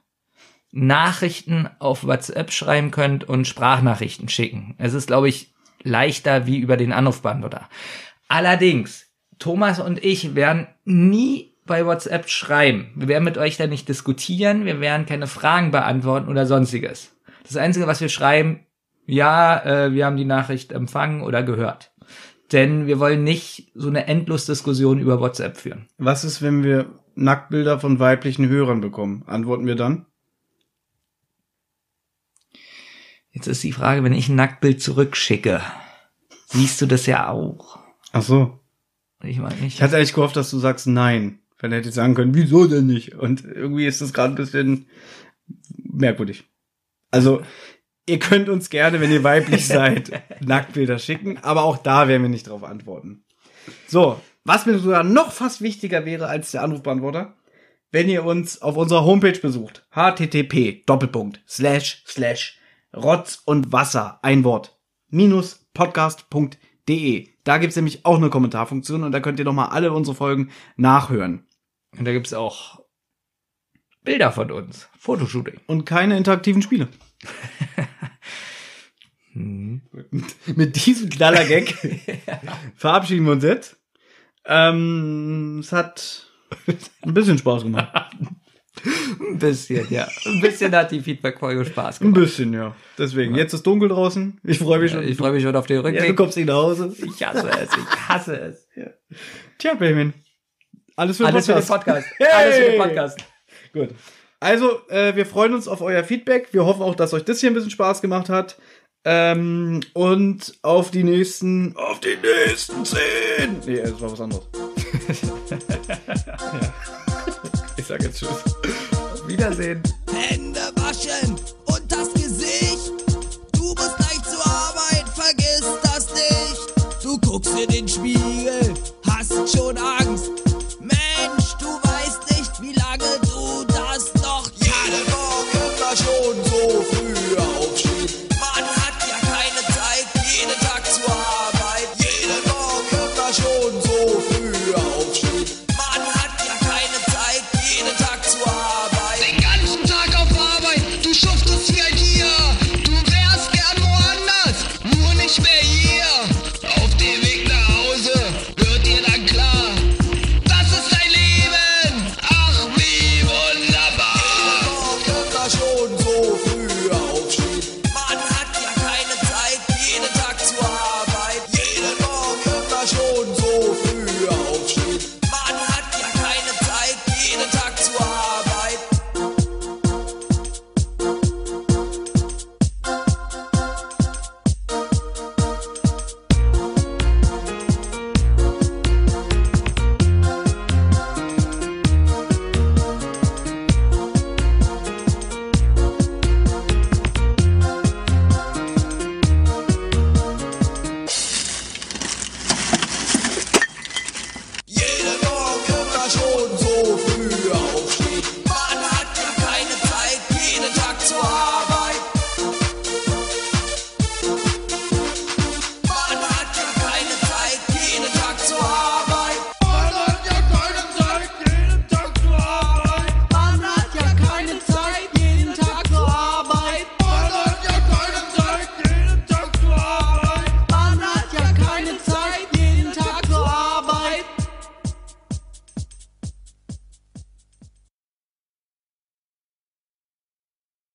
S1: Nachrichten auf WhatsApp schreiben könnt und Sprachnachrichten schicken. Es ist, glaube ich, leichter wie über den Anrufbeantworter. Allerdings, Thomas und ich werden nie bei WhatsApp schreiben. Wir werden mit euch da nicht diskutieren, wir werden keine Fragen beantworten oder sonstiges. Das Einzige, was wir schreiben, ja, äh, wir haben die Nachricht empfangen oder gehört. Denn wir wollen nicht so eine Endlosdiskussion über WhatsApp führen.
S2: Was ist, wenn wir Nacktbilder von weiblichen Hörern bekommen? Antworten wir dann?
S1: Jetzt ist die Frage, wenn ich ein Nacktbild zurückschicke, siehst du das ja auch.
S2: Ach so.
S1: Ich meine nicht.
S2: Ich hatte eigentlich gehofft, dass du sagst nein. Wenn er hätte sagen können, wieso denn nicht? Und irgendwie ist das gerade ein bisschen merkwürdig. Also, ihr könnt uns gerne, wenn ihr weiblich (laughs) seid, Nacktbilder schicken, aber auch da werden wir nicht drauf antworten. So, was mir sogar noch fast wichtiger wäre als der Anrufbeantworter, wenn ihr uns auf unserer Homepage besucht. http Doppelpunkt slash slash Rotz und Wasser, ein Wort, minus podcast.de. Da gibt's nämlich auch eine Kommentarfunktion und da könnt ihr nochmal alle unsere Folgen nachhören.
S1: Und da gibt's auch Bilder von uns. Fotoshooting.
S2: Und keine interaktiven Spiele.
S1: Hm.
S2: Mit diesem Knaller-Gag (laughs) verabschieden wir uns jetzt. Ähm, es hat ein bisschen Spaß gemacht. (laughs)
S1: Ein bisschen, ja. Ein bisschen hat die Feedback-Folge Spaß
S2: Ein
S1: gemacht.
S2: bisschen, ja. Deswegen, jetzt ist dunkel draußen. Ich freue mich schon.
S1: Ich freue mich schon auf den
S2: ja, du
S1: Rückweg.
S2: kommst nicht nach Hause.
S1: Ich hasse es, ich hasse es.
S2: Tja, Benjamin. Alles für den
S1: Alles für den
S2: Podcast.
S1: Podcast.
S2: Hey!
S1: Alles für den Podcast.
S2: Gut. Also, äh, wir freuen uns auf euer Feedback. Wir hoffen auch, dass euch das hier ein bisschen Spaß gemacht hat. Ähm, und auf die nächsten, auf die nächsten zehn. Nee, das war was anderes. (laughs)
S1: Ich sage jetzt Tschüss. Wiedersehen. Hände waschen und das Gesicht. Du musst gleich zur Arbeit, vergiss das nicht. Du guckst in den Spiegel.